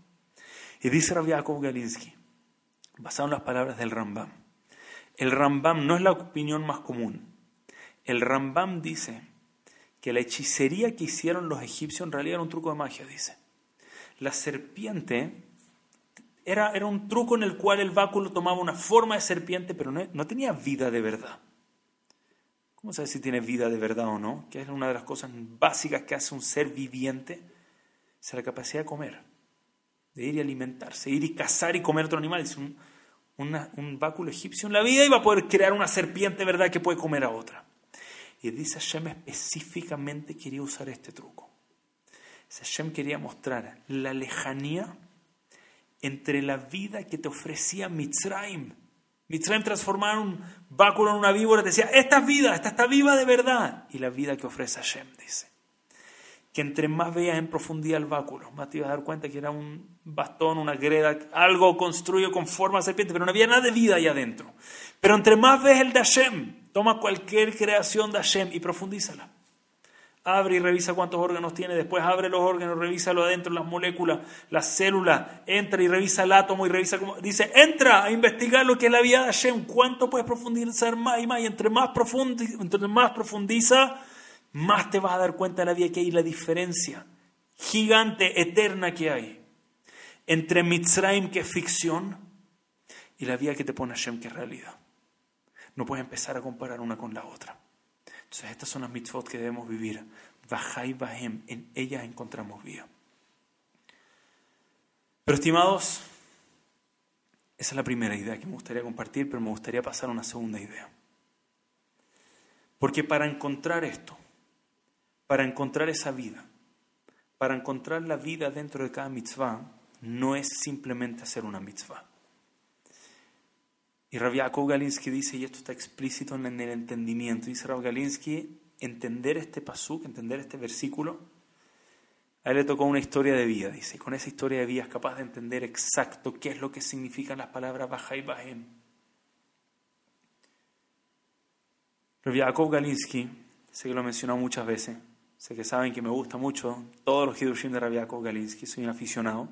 Y dice Rabbi Yaakov Galinsky, basado en las palabras del Rambam, el Rambam no es la opinión más común. El Rambam dice que la hechicería que hicieron los egipcios en realidad era un truco de magia, dice. La serpiente era, era un truco en el cual el báculo tomaba una forma de serpiente, pero no tenía vida de verdad. ¿Cómo sabes si tiene vida de verdad o no? Que es una de las cosas básicas que hace un ser viviente. Es la capacidad de comer, de ir y alimentarse, ir y cazar y comer otro animal. Es un, un báculo egipcio en la vida va a poder crear una serpiente, ¿verdad?, que puede comer a otra. Y dice Hashem específicamente quería usar este truco. Hashem quería mostrar la lejanía entre la vida que te ofrecía Mitzrayim, Mitzrayim transformar un báculo en una víbora, decía, esta es vida, esta está viva de verdad. Y la vida que ofrece Hashem, dice. Que entre más veas en profundidad el báculo, más te ibas a dar cuenta que era un bastón, una greda, algo construido con forma de serpiente, pero no había nada de vida ahí adentro. Pero entre más ves el de Hashem, toma cualquier creación de Hashem y profundízala abre y revisa cuántos órganos tiene, después abre los órganos, revisa lo adentro, las moléculas, las células, entra y revisa el átomo y revisa cómo... Dice, entra a investigar lo que es la vida de Hashem, cuánto puedes profundizar más y más, y entre más, profundiza, entre más profundiza, más te vas a dar cuenta de la vida que hay, la diferencia gigante, eterna que hay entre Mitzrayim, que es ficción, y la vida que te pone Hashem, que es realidad. No puedes empezar a comparar una con la otra. Entonces, estas son las mitzvot que debemos vivir. Bajai Bahem, en ellas encontramos vida. Pero, estimados, esa es la primera idea que me gustaría compartir, pero me gustaría pasar a una segunda idea. Porque para encontrar esto, para encontrar esa vida, para encontrar la vida dentro de cada mitzvah, no es simplemente hacer una mitzvah. Y Rav Yaakov Galinsky dice, y esto está explícito en el entendimiento, dice Rav Galinsky, entender este pasuk, entender este versículo, a él le tocó una historia de vida, dice, y con esa historia de vida es capaz de entender exacto qué es lo que significan las palabras Baja y Bahem. Rav Yaakov Galinsky, sé que lo he mencionado muchas veces, sé que saben que me gusta mucho todos los Hidushim de Rav Yaakov Galinsky, soy un aficionado.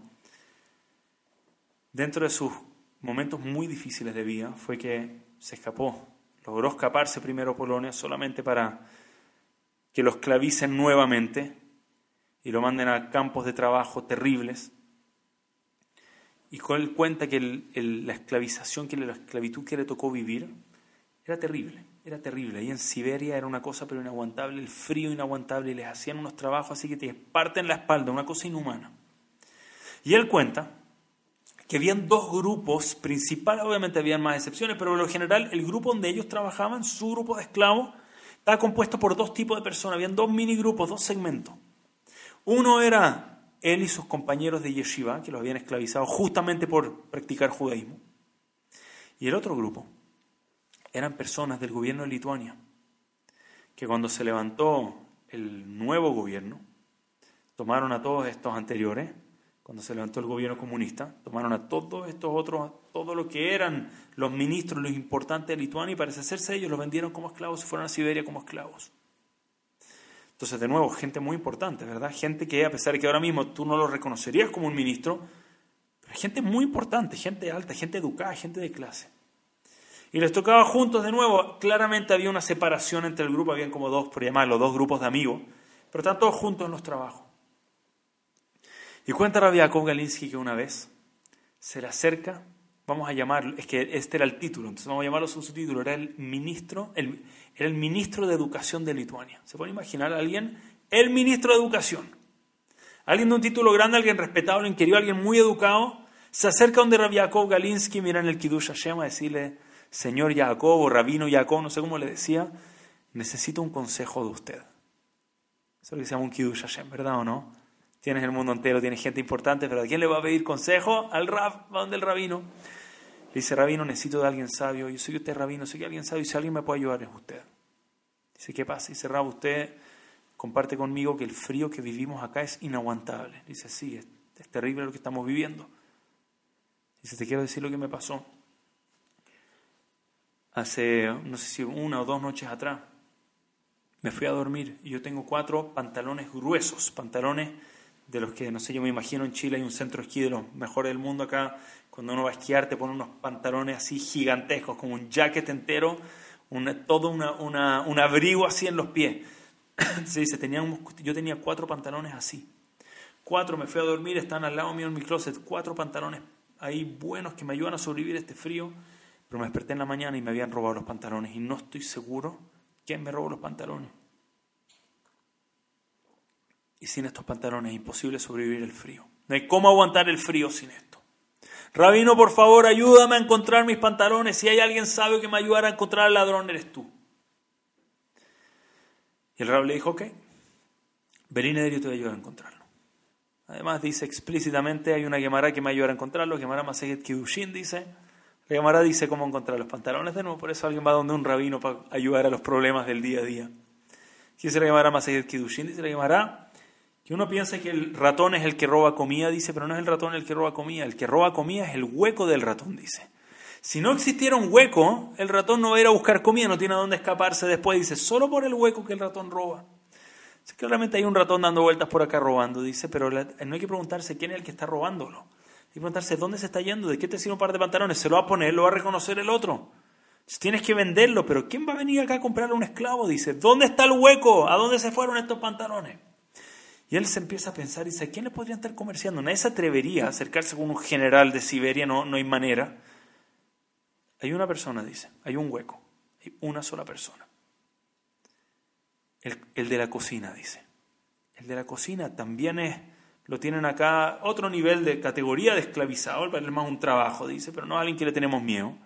Dentro de sus momentos muy difíciles de vida fue que se escapó, logró escaparse primero a Polonia solamente para que lo esclavicen nuevamente y lo manden a campos de trabajo terribles. Y con él cuenta que la esclavización, que la esclavitud que le tocó vivir, era terrible, era terrible. Ahí en Siberia era una cosa pero inaguantable, el frío inaguantable, y les hacían unos trabajos así que te parten la espalda, una cosa inhumana. Y él cuenta que habían dos grupos principales, obviamente habían más excepciones, pero en lo general el grupo donde ellos trabajaban, su grupo de esclavos, estaba compuesto por dos tipos de personas, habían dos mini grupos, dos segmentos. Uno era él y sus compañeros de yeshiva, que los habían esclavizado justamente por practicar judaísmo. Y el otro grupo eran personas del gobierno de Lituania, que cuando se levantó el nuevo gobierno, tomaron a todos estos anteriores, cuando se levantó el gobierno comunista, tomaron a todos estos otros, todo lo que eran los ministros, los importantes de Lituania, y parece hacerse ellos, los vendieron como esclavos y fueron a Siberia como esclavos. Entonces, de nuevo, gente muy importante, ¿verdad? Gente que a pesar de que ahora mismo tú no lo reconocerías como un ministro, pero gente muy importante, gente alta, gente educada, gente de clase. Y les tocaba juntos de nuevo. Claramente había una separación entre el grupo, habían como dos, por llamarlo, dos grupos de amigos, pero están todos juntos en los trabajos. Y cuenta Rabbi Jacob Galinsky que una vez se le acerca, vamos a llamarlo, es que este era el título, entonces vamos a llamarlo su título, era el ministro, el, el ministro de Educación de Lituania. ¿Se puede imaginar a alguien? El ministro de Educación. Alguien de un título grande, alguien respetado, alguien querido, alguien muy educado, se acerca donde Rabbi Jacob Galinsky, mira en el Kiddush Hashem, a decirle, señor Jacob o rabino Jacob, no sé cómo le decía, necesito un consejo de usted. Eso es lo que se llama un Kiddush Hashem, ¿verdad o no? Tienes el mundo entero, tienes gente importante, pero ¿a quién le va a pedir consejo? Al rab, ¿a dónde el rabino? Le dice, rabino, necesito de alguien sabio. Yo soy usted rabino, soy alguien sabio. Y si alguien me puede ayudar es usted. Dice, ¿qué pasa? Dice, rab, usted comparte conmigo que el frío que vivimos acá es inaguantable. Dice, sí, es, es terrible lo que estamos viviendo. Dice, te quiero decir lo que me pasó. Hace, no sé si una o dos noches atrás, me fui a dormir y yo tengo cuatro pantalones gruesos, pantalones de los que, no sé, yo me imagino en Chile hay un centro de esquí de los mejores del mundo acá, cuando uno va a esquiar te pone unos pantalones así gigantescos, como un jacket entero, todo una, un abrigo así en los pies. Se dice, yo tenía cuatro pantalones así. Cuatro, me fui a dormir, están al lado mío en mi closet, cuatro pantalones ahí buenos que me ayudan a sobrevivir este frío, pero me desperté en la mañana y me habían robado los pantalones y no estoy seguro quién me robó los pantalones. Y sin estos pantalones es imposible sobrevivir el frío. No hay cómo aguantar el frío sin esto. Rabino, por favor, ayúdame a encontrar mis pantalones. Si hay alguien sabio que me ayudara a encontrar al ladrón, eres tú. Y el rab le dijo, ok, yo te voy a ayudar a encontrarlo. Además dice explícitamente, hay una Gemara que me ayudará a encontrarlo, Gemara Maseget Kidushin dice, la Gemara dice cómo encontrar los pantalones de nuevo, por eso alguien va donde un rabino para ayudar a los problemas del día a día. Dice la Gemara Maseget Kidushin, dice la Gemara, que uno piensa que el ratón es el que roba comida, dice, pero no es el ratón el que roba comida, el que roba comida es el hueco del ratón, dice. Si no existiera un hueco, el ratón no va a ir a buscar comida, no tiene a dónde escaparse después, dice, solo por el hueco que el ratón roba. claramente hay un ratón dando vueltas por acá robando, dice, pero no hay que preguntarse quién es el que está robándolo. Hay que preguntarse dónde se está yendo, de qué te sirve un par de pantalones, se lo va a poner, lo va a reconocer el otro. Tienes que venderlo, pero ¿quién va a venir acá a comprarle un esclavo? Dice, ¿dónde está el hueco? ¿A dónde se fueron estos pantalones? Y él se empieza a pensar y dice, ¿a quién le podrían estar comerciando? Nadie se atrevería a acercarse con un general de Siberia, no, no hay manera. Hay una persona, dice, hay un hueco, hay una sola persona. El, el de la cocina, dice. El de la cocina también es, lo tienen acá, otro nivel de categoría de esclavizado, para él más un trabajo, dice, pero no a alguien que le tenemos miedo,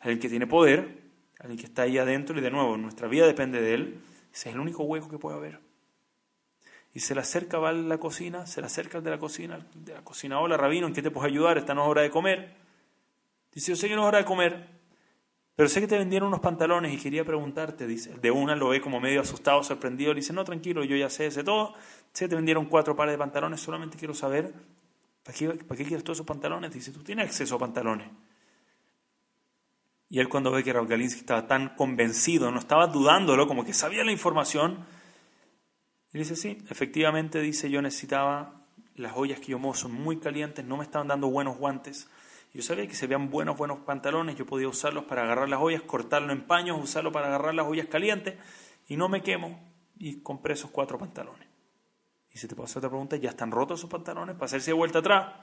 alguien que tiene poder, alguien que está ahí adentro y de nuevo, nuestra vida depende de él, es el único hueco que puede haber y se le acerca, va a la cocina, se le acerca al de la cocina, de la cocina, hola rabino, ¿en qué te puedo ayudar? Esta no es hora de comer. Dice, yo sé que no es hora de comer, Pero sé que te vendieron unos pantalones y quería preguntarte, dice. De una lo ve como medio asustado, sorprendido, le dice, no, tranquilo, yo ya sé, sé todo. Sé que te vendieron cuatro pares de pantalones, solamente quiero saber, ¿para qué, ¿para qué quieres todos esos pantalones? Dice, tú tienes acceso a pantalones. Y él cuando ve que Rav Galinsky estaba tan convencido, no estaba dudándolo, como que sabía la información, y dice, sí, efectivamente, dice, yo necesitaba, las ollas que yo mozo muy calientes, no me estaban dando buenos guantes. Yo sabía que se veían buenos, buenos pantalones, yo podía usarlos para agarrar las ollas, cortarlo en paños, usarlo para agarrar las ollas calientes, y no me quemo. Y compré esos cuatro pantalones. Y si te puedo hacer otra pregunta, ¿ya están rotos esos pantalones para hacerse de vuelta atrás?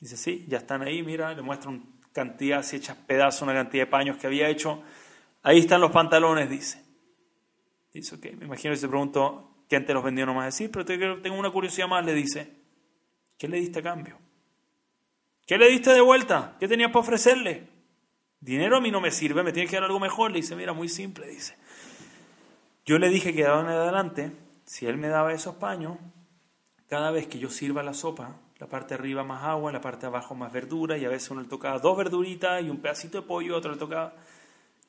Dice, sí, ya están ahí, mira, le muestro una cantidad, si echas pedazos, una cantidad de paños que había hecho. Ahí están los pantalones, dice. Dice, ok, me imagino que se preguntó, ¿quién te los vendió? No más decir, pero tengo una curiosidad más, le dice. ¿Qué le diste a cambio? ¿Qué le diste de vuelta? ¿Qué tenías para ofrecerle? Dinero a mí no me sirve, me tiene que dar algo mejor. Le dice, mira, muy simple, dice. Yo le dije que de adelante si él me daba esos paños, cada vez que yo sirva la sopa, la parte arriba más agua, la parte abajo más verdura, y a veces uno le tocaba dos verduritas y un pedacito de pollo, otro le tocaba...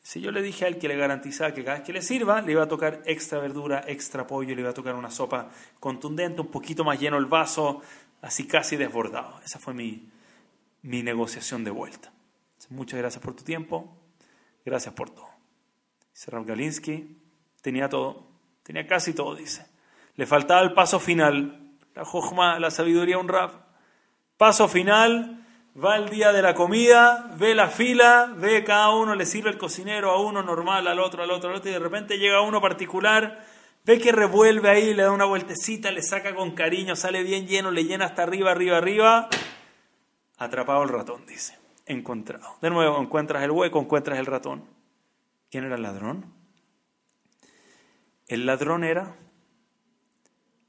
Si yo le dije a él que le garantizaba que cada vez que le sirva, le iba a tocar extra verdura, extra pollo, le iba a tocar una sopa contundente, un poquito más lleno el vaso, así casi desbordado. Esa fue mi, mi negociación de vuelta. Muchas gracias por tu tiempo, gracias por todo. Rav Galinsky tenía todo, tenía casi todo, dice. Le faltaba el paso final, la jojma, la sabiduría, un rap. Paso final, va el día de la comida, ve la fila, ve cada uno, le sirve el cocinero a uno normal, al otro, al otro, al otro, y de repente llega uno particular, ve que revuelve ahí, le da una vueltecita, le saca con cariño, sale bien lleno, le llena hasta arriba, arriba, arriba. Atrapado el ratón, dice. Encontrado. De nuevo, encuentras el hueco, encuentras el ratón. ¿Quién era el ladrón? El ladrón era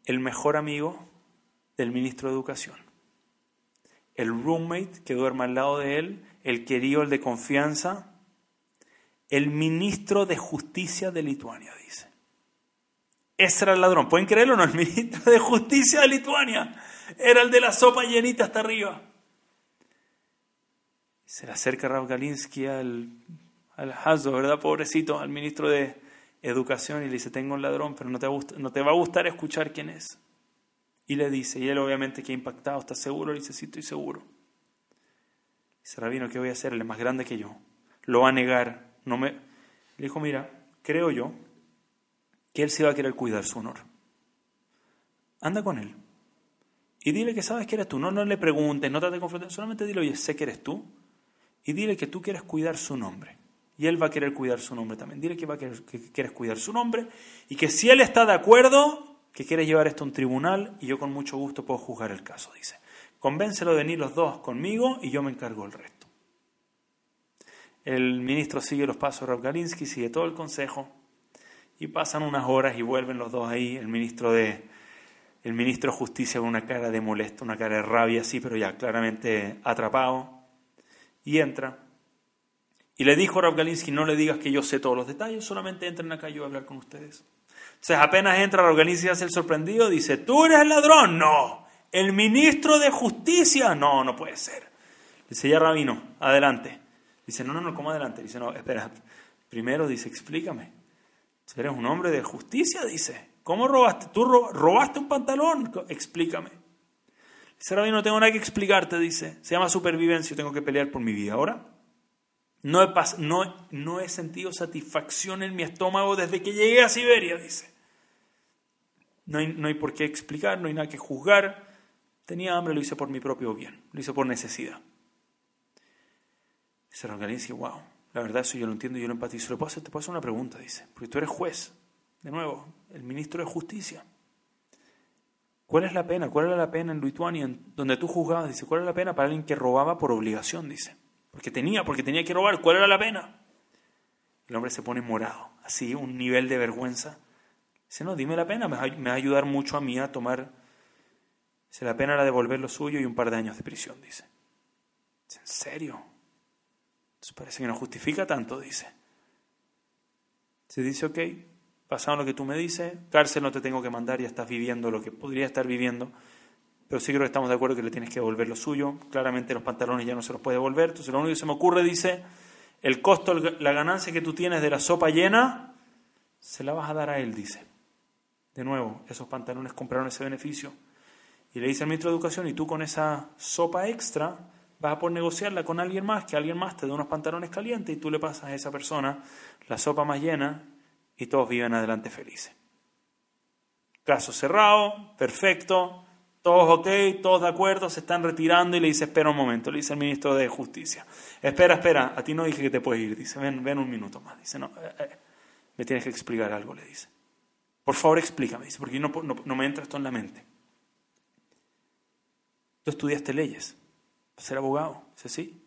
el mejor amigo del ministro de Educación. El roommate que duerme al lado de él, el querido, el de confianza, el ministro de Justicia de Lituania, dice. Ese era el ladrón. ¿Pueden creerlo o no? El ministro de Justicia de Lituania. Era el de la sopa llenita hasta arriba. Se le acerca Rav Galinsky al, al Hazo, ¿verdad? Pobrecito, al ministro de, educación y le dice, tengo un ladrón, pero no te, no te va a gustar escuchar quién es. Y le dice, y él obviamente que ha impactado, ¿está seguro? Le dice, sí, estoy seguro. Dice, Rabino, ¿qué voy a hacer? Él es más grande que yo. Lo va a negar. No me... Le dijo, mira, creo yo que él se va a querer cuidar su honor. Anda con él. Y dile que sabes que eres tú. No, no le preguntes, no trate de confrontar. Solamente dile, oye, sé que eres tú. Y dile que tú quieres cuidar su nombre. Y él va a querer cuidar su nombre también. Dile que, va a querer, que quieres cuidar su nombre y que si él está de acuerdo, que quiere llevar esto a un tribunal y yo con mucho gusto puedo juzgar el caso, dice. Convéncelo de venir los dos conmigo y yo me encargo del resto. El ministro sigue los pasos de Rav Galinsky, sigue todo el consejo y pasan unas horas y vuelven los dos ahí. El ministro de, el ministro de Justicia con una cara de molesto, una cara de rabia así, pero ya claramente atrapado. Y entra y le dijo a Rav Galinsky, no le digas que yo sé todos los detalles, solamente entren acá y yo voy a hablar con ustedes. Entonces apenas entra Rav Galinsky a ser sorprendido, dice, ¿tú eres el ladrón? No. ¿El ministro de justicia? No, no puede ser. Dice, ya Rabino, adelante. Dice, no, no, no, ¿cómo adelante? Dice, no, espera. Primero dice, explícame. ¿Eres un hombre de justicia? Dice, ¿cómo robaste? ¿Tú robaste un pantalón? Explícame. Dice, Rabino, no tengo nada que explicarte, dice. Se llama supervivencia, yo tengo que pelear por mi vida. Ahora, no he, no, no he sentido satisfacción en mi estómago desde que llegué a Siberia, dice. No hay, no hay por qué explicar, no hay nada que juzgar. Tenía hambre, lo hice por mi propio bien, lo hice por necesidad. Dice Galicia, wow, la verdad eso yo lo entiendo, yo lo empatizo. ¿Le puedo te puedo hacer una pregunta, dice, porque tú eres juez, de nuevo, el ministro de justicia. ¿Cuál es la pena? ¿Cuál era la pena en Lituania, donde tú juzgabas? Dice, ¿cuál es la pena para alguien que robaba por obligación? Dice. Porque tenía, porque tenía que robar. ¿Cuál era la pena? El hombre se pone morado, así, un nivel de vergüenza. Dice, no, dime la pena, me va, a ayudar mucho a mí a tomar... Dice, la pena era devolver lo suyo y un par de años de prisión, dice. dice ¿En serio? Eso parece que no justifica tanto, dice. Se dice, ok, pasado lo que tú me dices, cárcel no te tengo que mandar, ya estás viviendo lo que podría estar viviendo pero sí creo que estamos de acuerdo que le tienes que devolver lo suyo. Claramente los pantalones ya no se los puede devolver. Entonces lo único que se me ocurre, dice, el costo, la ganancia que tú tienes de la sopa llena, se la vas a dar a él, dice. De nuevo, esos pantalones compraron ese beneficio. Y le dice al ministro de Educación, y tú con esa sopa extra vas a poder negociarla con alguien más, que alguien más te dé unos pantalones calientes y tú le pasas a esa persona la sopa más llena y todos viven adelante felices. Caso cerrado, perfecto, todos ok, todos de acuerdo, se están retirando y le dice, espera un momento, le dice el ministro de Justicia. Espera, espera, a ti no dije que te puedes ir, dice, ven, ven un minuto más. Dice, no, eh, eh, me tienes que explicar algo, le dice. Por favor, explícame, dice, porque no, no, me entra esto en la mente. Tú estudiaste leyes, para ser abogado, dice, sí.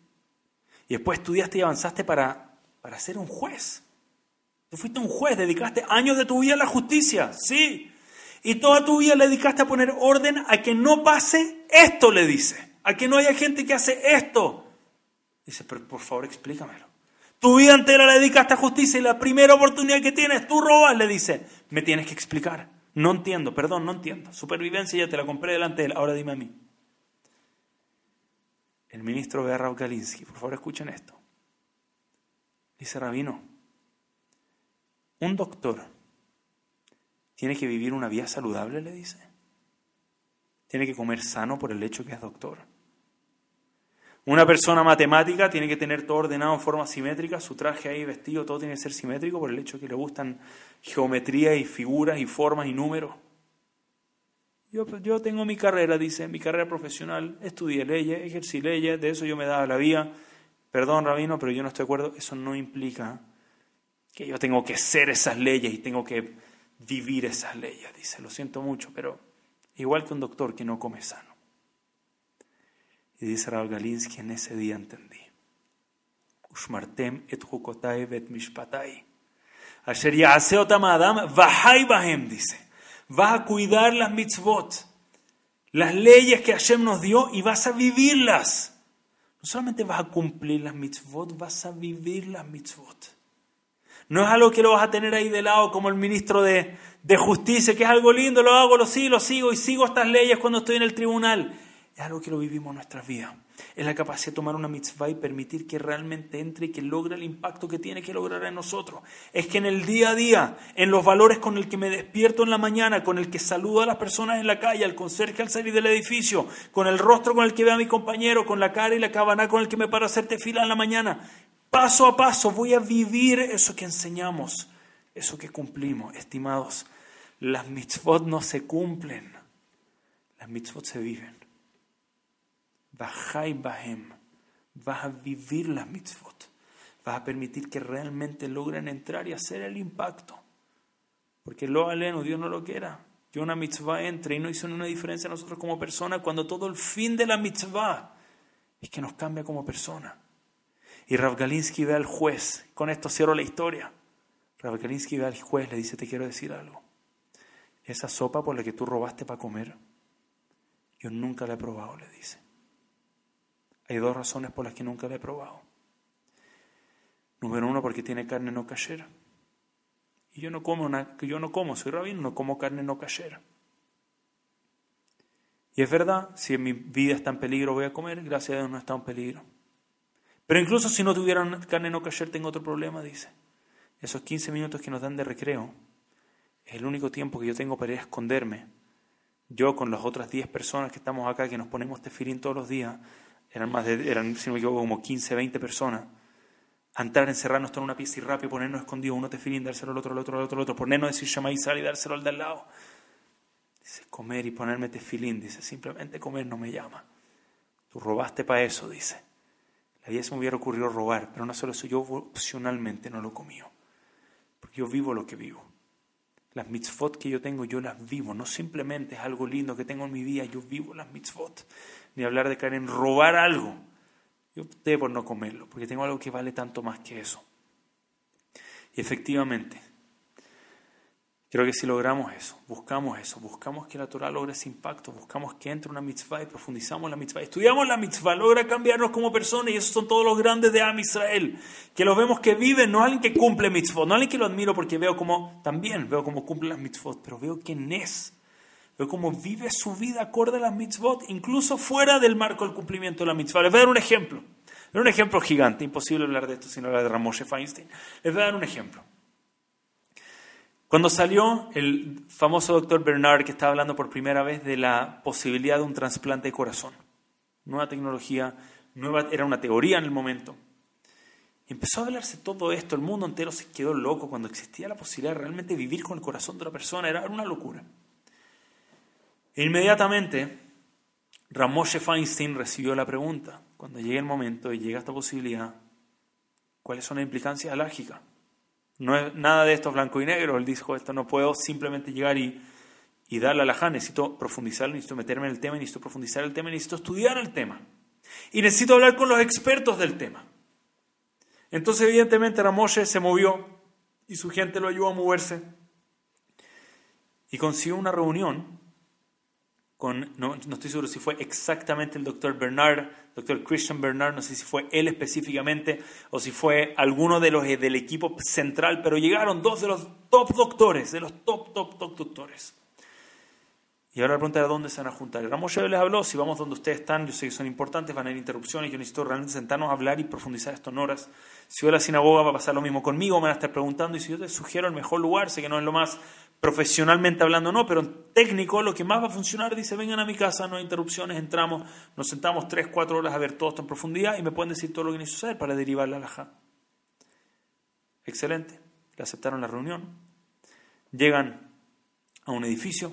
Y después estudiaste y avanzaste para, para ser un juez. Tú fuiste un juez, dedicaste años de tu vida a la justicia, sí. Y toda tu vida le dedicaste a poner orden a que no pase esto, le dice. A que no haya gente que hace esto. Dice, pero por favor explícamelo. Tu vida entera le dedicaste a justicia y la primera oportunidad que tienes, tú robas, le dice. Me tienes que explicar. No entiendo, perdón, no entiendo. Supervivencia ya te la compré delante de él, ahora dime a mí. El ministro Raúl Galinsky, por favor escuchen esto. Dice Rabino, un doctor tiene que vivir una vida saludable, le dice. Tiene que comer sano por el hecho que es doctor. Una persona matemática tiene que tener todo ordenado en forma simétrica, su traje ahí vestido, todo tiene que ser simétrico por el hecho que le gustan geometría y figuras y formas y números. Yo, yo tengo mi carrera, dice, mi carrera profesional, estudié leyes, ejercí leyes, de eso yo me daba la vida. Perdón, rabino, pero yo no estoy de acuerdo. Eso no implica que yo tengo que ser esas leyes y tengo que vivir esas leyes. Dice, lo siento mucho, pero igual que un doctor que no come sano. Y dice Raúl Galinsky, en ese día entendí. Ushmartem et et mishpatai. Asher adam bahem, dice. Vas a cuidar las mitzvot, las leyes que Hashem nos dio y vas a vivirlas. No solamente vas a cumplir las mitzvot, vas a vivir las mitzvot. No es algo que lo vas a tener ahí de lado como el ministro de, justicia, que es algo lindo, lo hago, lo sigo, lo sigo y sigo estas leyes cuando estoy en el tribunal. Es algo que lo vivimos en nuestras vidas. Es la capacidad de tomar una mitzvah y permitir que realmente entre y que logre el impacto que tiene que lograr en nosotros. Es que en el día a día, en los valores con el que me despierto en la mañana, con el que saludo a las personas en la calle, al conserje al salir del edificio, con el rostro con el que veo a mi compañero, con la cara y la cabana con el que me paro a hacerte fila en la mañana, Paso a paso voy a vivir eso que enseñamos, eso que cumplimos. Estimados, las mitzvot no se cumplen, las mitzvot se viven. Bajai bahem, vas a vivir las mitzvot, vas a permitir que realmente logren entrar y hacer el impacto. Porque lo aleno, Dios no lo quiera. Yo una mitzvah entre y no hizo una diferencia a nosotros como personas cuando todo el fin de la mitzvah es que nos cambia como persona. Y Rav Galinsky ve al juez, con esto cierro la historia. Rav Galinsky ve al juez, le dice, te quiero decir algo. Esa sopa por la que tú robaste para comer, yo nunca la he probado, le dice. Hay dos razones por las que nunca la he probado. Número uno, porque tiene carne no cayera. Y yo no como, una, yo no como, soy rabino, no como carne no cayera. Y es verdad, si mi vida está en peligro voy a comer, gracias a Dios no está en peligro. Pero incluso si no tuvieran carne no cayer, tengo otro problema, dice. Esos 15 minutos que nos dan de recreo es el único tiempo que yo tengo para ir a esconderme. Yo con las otras 10 personas que estamos acá, que nos ponemos tefilín todos los días, eran más de, eran, si no me equivoco, como 15, 20 personas. A entrar, encerrarnos en una pieza y rápido, ponernos escondidos, uno tefilín, dárselo al otro, al otro, al otro, al otro, ponernos a decir Shema y y dárselo al de al lado. Dice, comer y ponerme tefilín, dice, simplemente comer no me llama. Tú robaste para eso, dice. A día se me hubiera ocurrido robar, pero no solo eso, yo opcionalmente no lo comí. Porque yo vivo lo que vivo. Las mitzvot que yo tengo, yo las vivo. No simplemente es algo lindo que tengo en mi vida, yo vivo las mitzvot. Ni hablar de caer en robar algo. Yo opté por no comerlo, porque tengo algo que vale tanto más que eso. Y efectivamente, Creo que si logramos eso, buscamos eso, buscamos que la Torah logre ese impacto, buscamos que entre una mitzvah y profundizamos la mitzvah, estudiamos la mitzvah, logra cambiarnos como personas y esos son todos los grandes de Am Israel, que los vemos que viven, no alguien que cumple mitzvot, no alguien que lo admiro porque veo como, también veo cómo cumple las mitzvot, pero veo quién es, veo cómo vive su vida acorde a las mitzvot, incluso fuera del marco del cumplimiento de la mitzvah. Les voy a dar un ejemplo. Les un ejemplo gigante, imposible hablar de esto sin hablar de Ramoshe Feinstein. Les voy a dar un ejemplo. Cuando salió el famoso doctor Bernard, que estaba hablando por primera vez de la posibilidad de un trasplante de corazón, nueva tecnología, nueva, era una teoría en el momento. empezó a hablarse todo esto, el mundo entero se quedó loco cuando existía la posibilidad de realmente vivir con el corazón de otra persona, era una locura. Inmediatamente, Ramoshe Feinstein recibió la pregunta, cuando llegue el momento y llega esta posibilidad, ¿cuáles son las implicancias alárgicas? No es nada de esto blanco y negro, él dijo, esto no puedo simplemente llegar y, y darle a la ja, necesito profundizar, necesito meterme en el tema, necesito profundizar el tema, necesito estudiar el tema. Y necesito hablar con los expertos del tema. Entonces, evidentemente, Ramoshe se movió y su gente lo ayudó a moverse y consiguió una reunión con, no, estoy seguro si fue exactamente el doctor Bernard, doctor Christian Bernard, no sé si fue él específicamente o si fue alguno de los del equipo central, pero llegaron dos de los top doctores, de los top, top, top doctores. Y ahora la pregunta era dónde se van a juntar. Ramos les habló, si vamos donde ustedes están, yo sé que son importantes, van a haber interrupciones, yo necesito realmente sentarnos a hablar y profundizar esto en horas. Si voy a la sinagoga va a pasar lo mismo conmigo, me van a estar preguntando, y si yo te sugiero el mejor lugar, sé que no es lo más profesionalmente hablando, no, pero técnico, lo que más va a funcionar, dice, vengan a mi casa, no hay interrupciones, entramos, nos sentamos tres, cuatro horas a ver todo esto en profundidad y me pueden decir todo lo que necesito saber para derivar la alhaja. Excelente, le aceptaron la reunión, llegan a un edificio,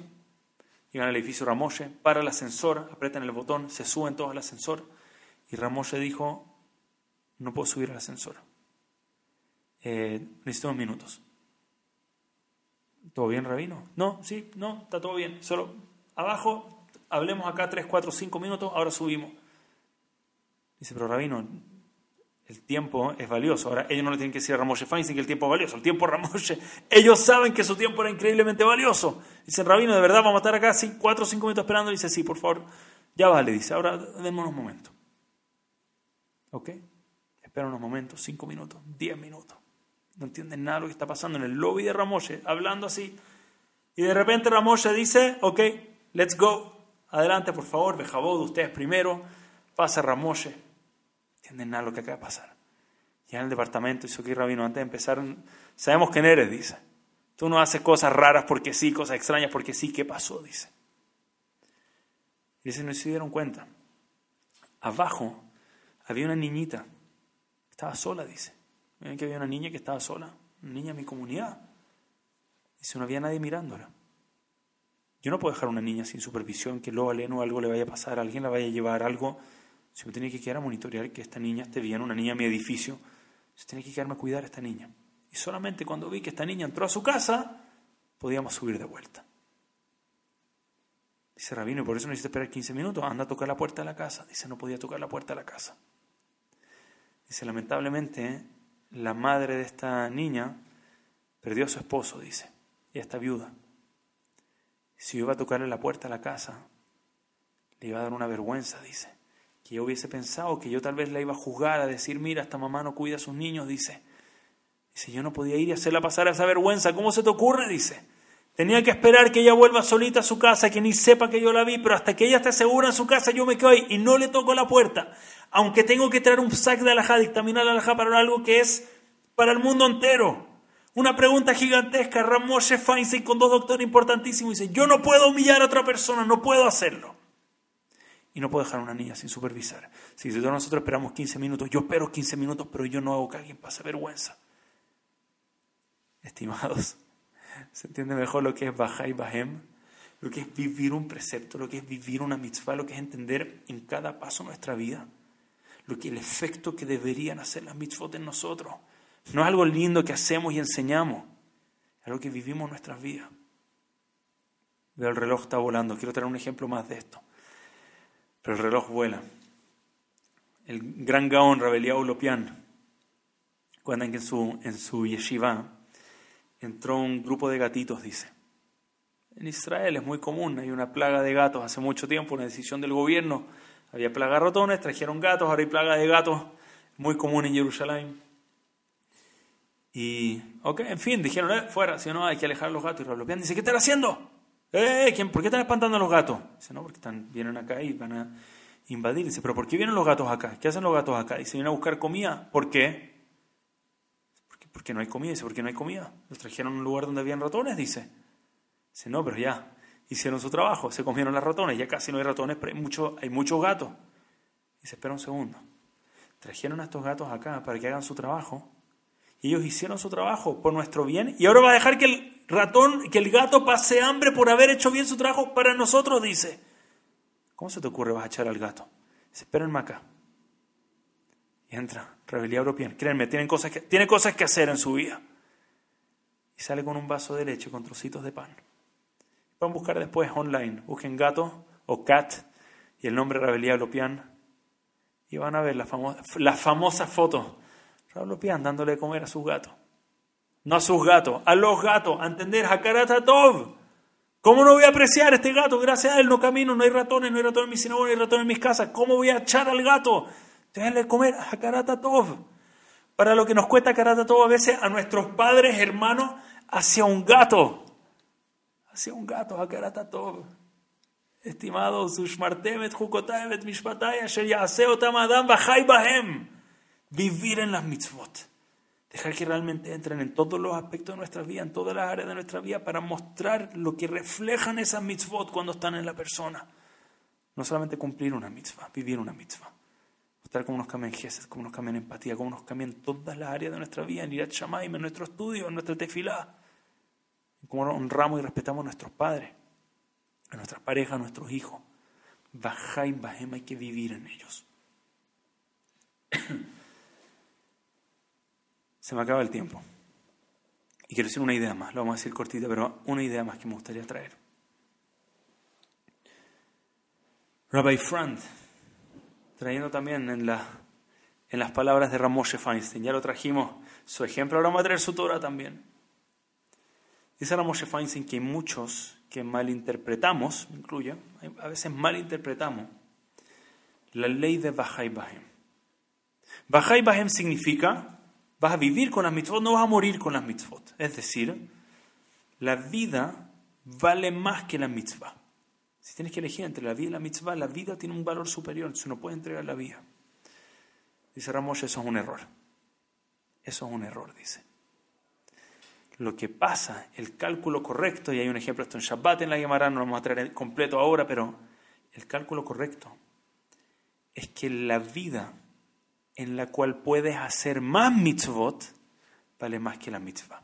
Llegan al edificio Ramoshe, para el ascensor, apretan el botón, se suben todos al ascensor. Y Ramoshe dijo, no puedo subir al ascensor. Eh, necesito unos minutos. ¿Todo bien, Rabino? No, sí, no, está todo bien. Solo abajo, hablemos acá 3, 4, 5 minutos, ahora subimos. Dice, pero Rabino, el tiempo es valioso. Ahora, ellos no le tienen que decir a Ramoshe Feinstein que el tiempo es valioso. El tiempo Ramoshe, ellos saben que su tiempo era increíblemente valioso. Dicen, Rabino, ¿de verdad vamos a estar acá 4 o 5 minutos esperando? Dice, sí, por favor, ya vale. Dice, ahora denme unos momentos. ¿Ok? Espera unos momentos, 5 minutos, 10 minutos. No entienden nada lo que está pasando en el lobby de Ramoshe, hablando así. Y de repente Ramoshe dice, ok, let's go. Adelante, por favor, de ustedes primero. Pasa Ramoshe entienden nada lo que acaba de pasar. Ya en el departamento, hizo que Rabino, antes de empezar, sabemos quién eres, dice. Tú no haces cosas raras porque sí, cosas extrañas porque sí. ¿Qué pasó? Dice. Y dice, no se dieron cuenta. Abajo había una niñita. Estaba sola, dice. Que había una niña que estaba sola. Una niña en mi comunidad. Dice, no había nadie mirándola. Yo no puedo dejar a una niña sin supervisión, que luego a algo le vaya a pasar, alguien la vaya a llevar algo se me tiene que quedar a monitorear que esta niña esté bien, una niña en mi edificio. Se tiene que quedarme a cuidar a esta niña. Y solamente cuando vi que esta niña entró a su casa, podíamos subir de vuelta. Dice Rabino, y por eso necesito esperar 15 minutos. Anda a tocar la puerta de la casa. Dice, no podía tocar la puerta de la casa. Dice, lamentablemente, la madre de esta niña perdió a su esposo, dice. Y está viuda. Si yo iba a tocarle la puerta a la casa, le iba a dar una vergüenza, dice que yo hubiese pensado que yo tal vez la iba a juzgar, a decir, mira, esta mamá no cuida a sus niños, dice. Dice, yo no podía ir y hacerla pasar esa vergüenza. ¿Cómo se te ocurre? Dice. Tenía que esperar que ella vuelva solita a su casa, que ni sepa que yo la vi, pero hasta que ella esté segura en su casa, yo me quedo ahí y no le toco la puerta. Aunque tengo que traer un sac de alajá, dictaminar la alajá para algo que es para el mundo entero. Una pregunta gigantesca. Ramoshe Feinstein con dos doctores importantísimos dice, yo no puedo humillar a otra persona, no puedo hacerlo. Y no puedo dejar a una niña sin supervisar. Si nosotros esperamos 15 minutos, yo espero 15 minutos, pero yo no hago que alguien pase vergüenza. Estimados, ¿se entiende mejor lo que es Baja y Bahem? Lo que es vivir un precepto, lo que es vivir una mitzvah, lo que es entender en cada paso nuestra vida. Lo que el efecto que deberían hacer las mitzvot en nosotros. No es algo lindo que hacemos y enseñamos, es algo que vivimos nuestras vidas. Veo el reloj está volando, quiero traer un ejemplo más de esto. Pero el reloj vuela. El gran Gaón Rabeliao Lopian cuando en su, en su yeshiva entró un grupo de gatitos, dice. En Israel es muy común, hay una plaga de gatos hace mucho tiempo, una decisión del gobierno. Había plaga de ratones, trajeron gatos, ahora hay plaga de gatos, muy común en Jerusalén. Y, ok, en fin, dijeron, eh, fuera, si no, hay que alejar a los gatos. Y Rabeliao dice, ¿qué están haciendo? Eh, ¿quién, ¿por qué están espantando a los gatos? Dice, no, porque están, vienen acá y van a... invadir. Dice, pero ¿por qué vienen los gatos acá? ¿Qué hacen los gatos acá? Dice, vienen a buscar comida. ¿Por qué? Porque, porque no hay comida. Dice, ¿por qué no hay comida? Los trajeron a un lugar donde habían ratones, dice. Dice, no, pero ya, hicieron su trabajo, se comieron las ratones, ya casi no hay ratones, pero hay, mucho, hay muchos gatos. Dice, espera un segundo. Trajeron a estos gatos acá para que hagan su trabajo. Y ellos hicieron su trabajo por nuestro bien. Y ahora va a dejar que el ratón, que el gato pase hambre por haber hecho bien su trabajo para nosotros, dice. ¿Cómo se te ocurre vas a echar al gato? Dice, espérenme acá. Y entra, rebelión europea. Créanme, tienen cosas, que, tiene cosas que hacer en su vida. Y sale con un vaso de leche, con trocitos de pan. Pueden buscar después online. Busquen gato o cat y el nombre Rebelión Lopian. Y van a ver la, famosa, la famosa foto. Lopian dándole de comer a sus gatos. No a sus gatos, a los gatos. A entender, Hakarata Tov. ¿Cómo no voy a apreciar a este gato? Gracias a él no camino, no hay ratones, no hay ratones en mi sinagoga, no hay ratones en mis casas. ¿Cómo voy a echar al gato? Déjenle comer a Karata Tov. Para lo que nos cuesta Karata Tov a veces a nuestros padres, hermanos, hacia un gato. Hacia un gato, a Karata Tov. Estimados, Ushmartemet, Bajai Bahem. Vivir en las mitzvot. Dejar que realmente entren en todos los aspectos de nuestra vida, en todas las áreas de nuestra vida, para mostrar lo que reflejan esas mitzvot cuando están en la persona. No solamente cumplir una mitzvah, vivir una mitzvah. Mostrar cómo nos cambian gestos, cómo nos cambian empatía, cómo nos cambian todas las áreas de nuestra vida, en Irat Shamaim, en nuestro estudio, en nuestra tefilá. Cómo honramos y respetamos a nuestros padres, a nuestras parejas, a nuestros hijos. Bajá y bajem hay que vivir en ellos. Se me acaba el tiempo. Y quiero decir una idea más, lo vamos a decir cortita, pero una idea más que me gustaría traer. Rabbi Frant, trayendo también en, la, en las palabras de Ramoshe Feinstein, ya lo trajimos su ejemplo, ahora vamos a traer su Torah también. Dice Ramoshe Feinstein que hay muchos que malinterpretamos, me incluye, a veces malinterpretamos la ley de Bajay Bahem. Bajay Bahem significa Vas a vivir con las mitzvot, no vas a morir con las mitzvot. Es decir, la vida vale más que la mitzvah. Si tienes que elegir entre la vida y la mitzvah, la vida tiene un valor superior, se no puede entregar la vida. Dice Ramos, eso es un error. Eso es un error, dice. Lo que pasa, el cálculo correcto, y hay un ejemplo esto en Shabbat en la Gemara, no lo vamos a traer completo ahora, pero el cálculo correcto es que la vida en la cual puedes hacer más mitzvot, vale más que la mitzvah.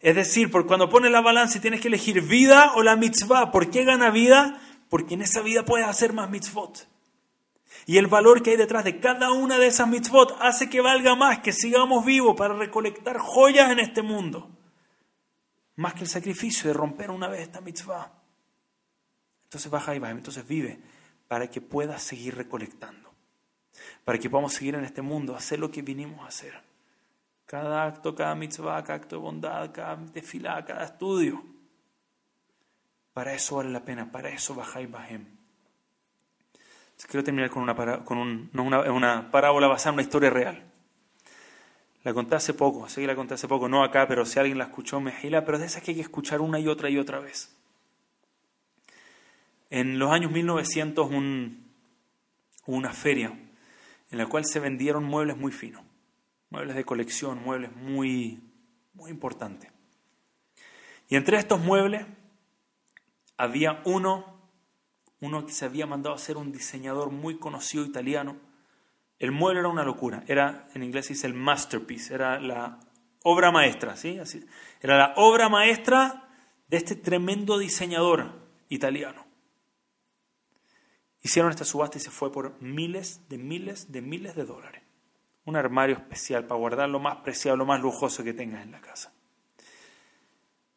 Es decir, por cuando pones la balanza tienes que elegir vida o la mitzvah, ¿por qué gana vida? Porque en esa vida puedes hacer más mitzvot. Y el valor que hay detrás de cada una de esas mitzvot hace que valga más, que sigamos vivos para recolectar joyas en este mundo. Más que el sacrificio de romper una vez esta mitzvah. Entonces baja y baja, entonces vive para que puedas seguir recolectando para que podamos seguir en este mundo, hacer lo que vinimos a hacer. Cada acto, cada mitzvah, cada acto de bondad, cada desfilada, cada estudio. Para eso vale la pena, para eso y Bahem. Quiero terminar con, una, con una, parábola basada en una historia real. La conté hace poco, sé que la conté hace poco, no acá, pero si alguien la escuchó, me gila, pero de esas que hay que escuchar una y otra y otra vez. En los años 1900 un, una feria en la cual se vendieron muebles muy finos, muebles de colección, muebles muy, muy importantes. Y entre estos muebles había uno, uno que se había mandado a ser un diseñador muy conocido italiano. El mueble era una locura, era, en inglés dice el masterpiece, era la obra maestra, ¿sí? Así, era la obra maestra de este tremendo diseñador italiano. Hicieron esta subasta y se fue por miles de miles de miles de dólares. Un armario especial para guardar lo más preciado, lo más lujoso que tengas en la casa.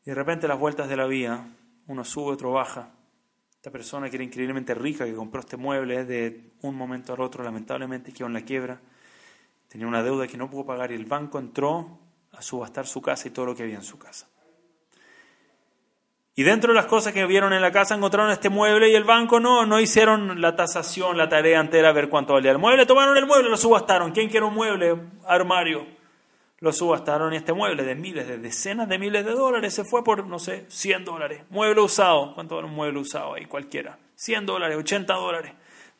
Y de repente las vueltas de la vía, uno sube, otro baja. Esta persona que era increíblemente rica, que compró este mueble, de un momento al otro, lamentablemente quedó en la quiebra. Tenía una deuda que no pudo pagar y el banco entró a subastar su casa y todo lo que había en su casa. Y dentro de las cosas que vieron en la casa encontraron este mueble y el banco no, no hicieron la tasación, la tarea entera a ver cuánto valía el mueble. Tomaron el mueble, lo subastaron. ¿Quién quiere un mueble? Armario. Lo subastaron este mueble de miles, de decenas de miles de dólares se fue por, no sé, 100 dólares. Mueble usado. ¿Cuánto vale un mueble usado ahí? Cualquiera. 100 dólares, 80 dólares.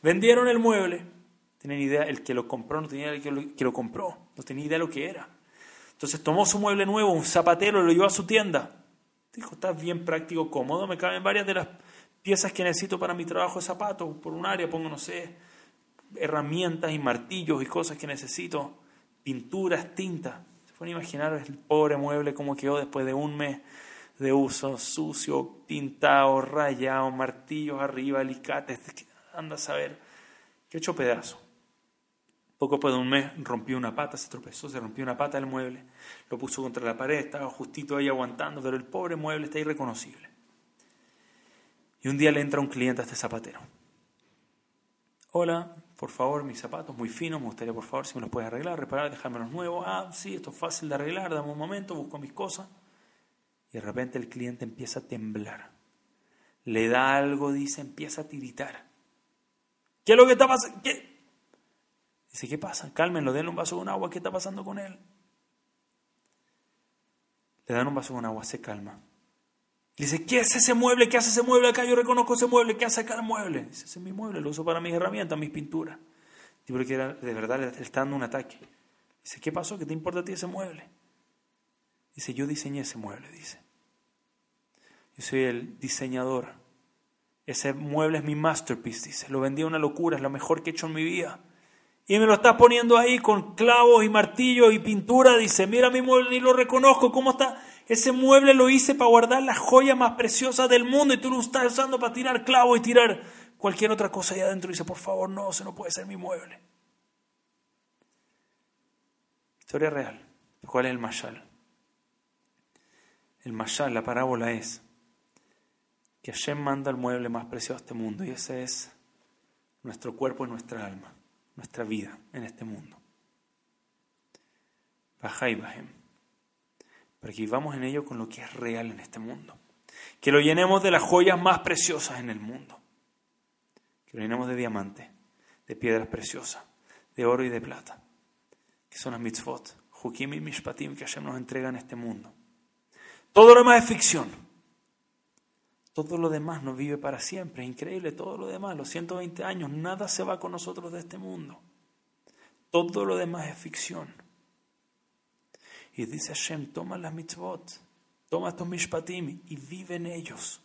Vendieron el mueble. Tienen idea, el que lo compró no tenía idea el que lo, compró, no tenía idea de lo que era. Entonces tomó su mueble nuevo, un zapatero, lo llevó a su tienda. Dijo, está bien práctico, cómodo, me caben varias de las piezas que necesito para mi trabajo de zapatos. Por un área pongo, no sé, herramientas y martillos y cosas que necesito, pinturas, tintas. Pueden imaginar el pobre mueble como quedó después de un mes de uso, sucio, pintado, rayado, martillos arriba, alicates, anda a saber, que hecho pedazo. Poco después de un mes rompió una pata, se tropezó, se rompió una pata del mueble, lo puso contra la pared, estaba justito ahí aguantando, pero el pobre mueble está irreconocible. Y un día le entra un cliente a este zapatero. Hola, por favor, mis zapatos muy finos, me gustaría por favor si me los puedes arreglar, reparar, dejarme los nuevos. Ah, sí, esto es fácil de arreglar, dame un momento, busco mis cosas. Y de repente el cliente empieza a temblar. Le da algo, dice, empieza a tiritar. ¿Qué es lo que está pasando? ¿Qué? Dice, ¿qué pasa? Cálmenlo, denle un vaso con agua, ¿qué está pasando con él? Le dan un vaso con agua, se calma. Dice, ¿qué es ese mueble? ¿Qué hace ese mueble acá? Yo reconozco ese mueble, ¿qué hace acá mueble? Dice, ese es mi mueble, lo uso para mis herramientas, mis pinturas. Dice, que de verdad le está dando un ataque. Dice, ¿qué pasó? ¿Qué te importa a ti ese mueble? Dice, yo diseñé ese mueble, dice. Yo soy el diseñador. Ese mueble es mi masterpiece, dice. Lo vendí a una locura, es lo mejor que he hecho en mi vida y me lo estás poniendo ahí con clavos y martillos y pintura, dice, mira mi mueble, ni lo reconozco, ¿cómo está? Ese mueble lo hice para guardar las joyas más preciosas del mundo y tú lo estás usando para tirar clavos y tirar cualquier otra cosa ahí adentro. dice, por favor, no, ese no puede ser mi mueble. Historia real. ¿Cuál es el mashal? El mashal, la parábola es que Hashem manda el mueble más precioso a este mundo y ese es nuestro cuerpo y nuestra alma nuestra vida en este mundo. Bajá y bajem. Para que vivamos en ello con lo que es real en este mundo. Que lo llenemos de las joyas más preciosas en el mundo. Que lo llenemos de diamantes, de piedras preciosas, de oro y de plata. Que son las mitzvot, Hukim y Mishpatim que Hashem nos entrega en este mundo. Todo lo demás es ficción. Todo lo demás no vive para siempre. Es increíble todo lo demás. Los 120 años, nada se va con nosotros de este mundo. Todo lo demás es ficción. Y dice Hashem, toma las mitzvot, toma estos mishpatim y vive en ellos.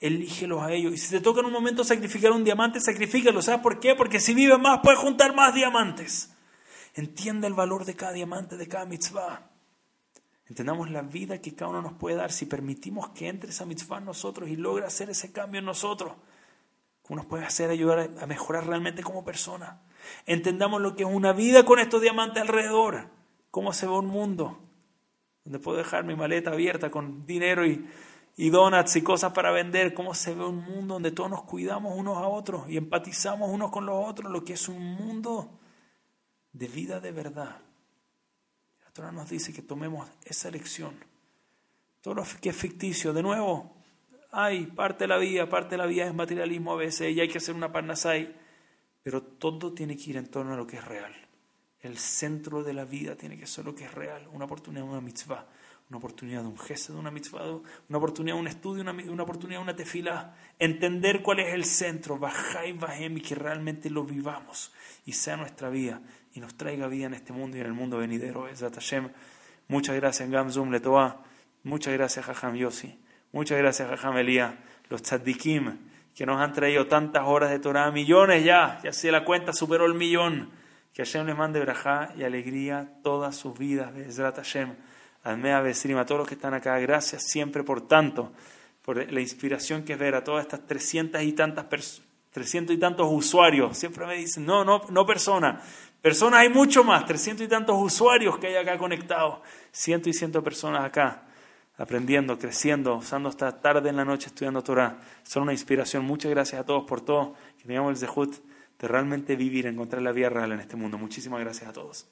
Elígelos a ellos. Y si te toca en un momento sacrificar un diamante, sacrifícalo. ¿Sabes por qué? Porque si vive más, puedes juntar más diamantes. Entiende el valor de cada diamante, de cada mitzvah. Entendamos la vida que cada uno nos puede dar si permitimos que entre esa mitzvah en nosotros y logre hacer ese cambio en nosotros. ¿Cómo nos puede hacer ayudar a mejorar realmente como persona? Entendamos lo que es una vida con estos diamantes alrededor. Cómo se ve un mundo donde puedo dejar mi maleta abierta con dinero y, donuts y cosas para vender. Cómo se ve un mundo donde todos nos cuidamos unos a otros y empatizamos unos con los otros. Lo que es un mundo de vida de verdad. Torah nos dice que tomemos esa lección. Todo lo que es ficticio, de nuevo, hay parte de la vida, parte de la vida es materialismo a veces y hay que hacer una parnasai, pero todo tiene que ir en torno a lo que es real. El centro de la vida tiene que ser lo que es real, una oportunidad, una mitzvah, una oportunidad de un gesto de una mitzvah, una oportunidad de un estudio, una, una oportunidad de una tefila, entender cuál es el centro, bajar y bajem y que realmente lo vivamos y sea nuestra vida y nos traiga vida en este mundo y en el mundo venidero. Muchas gracias Gamzum Letoa, muchas gracias Jajam Yossi, muchas gracias Jajam Elías, los tzaddikim que nos han traído tantas horas de Torah, millones ya, ya si la cuenta superó el millón. Que Hashem les mande brajá y alegría todas sus vidas. Bezrat Hashem. Almea Besrim, a todos los que están acá, gracias siempre por tanto, por la inspiración que es ver a todas estas trescientas y tantas personas 300 y tantos usuarios. Siempre me dicen, no, no, no personas. Personas hay mucho más, 300 y tantos usuarios que hay acá conectados. Ciento y ciento personas acá, aprendiendo, creciendo, usando hasta tarde en la noche estudiando Torah. Son una inspiración. Muchas gracias a todos por todo. Que tengamos el zehut de realmente vivir, encontrar la vida real en este mundo. Muchísimas gracias a todos.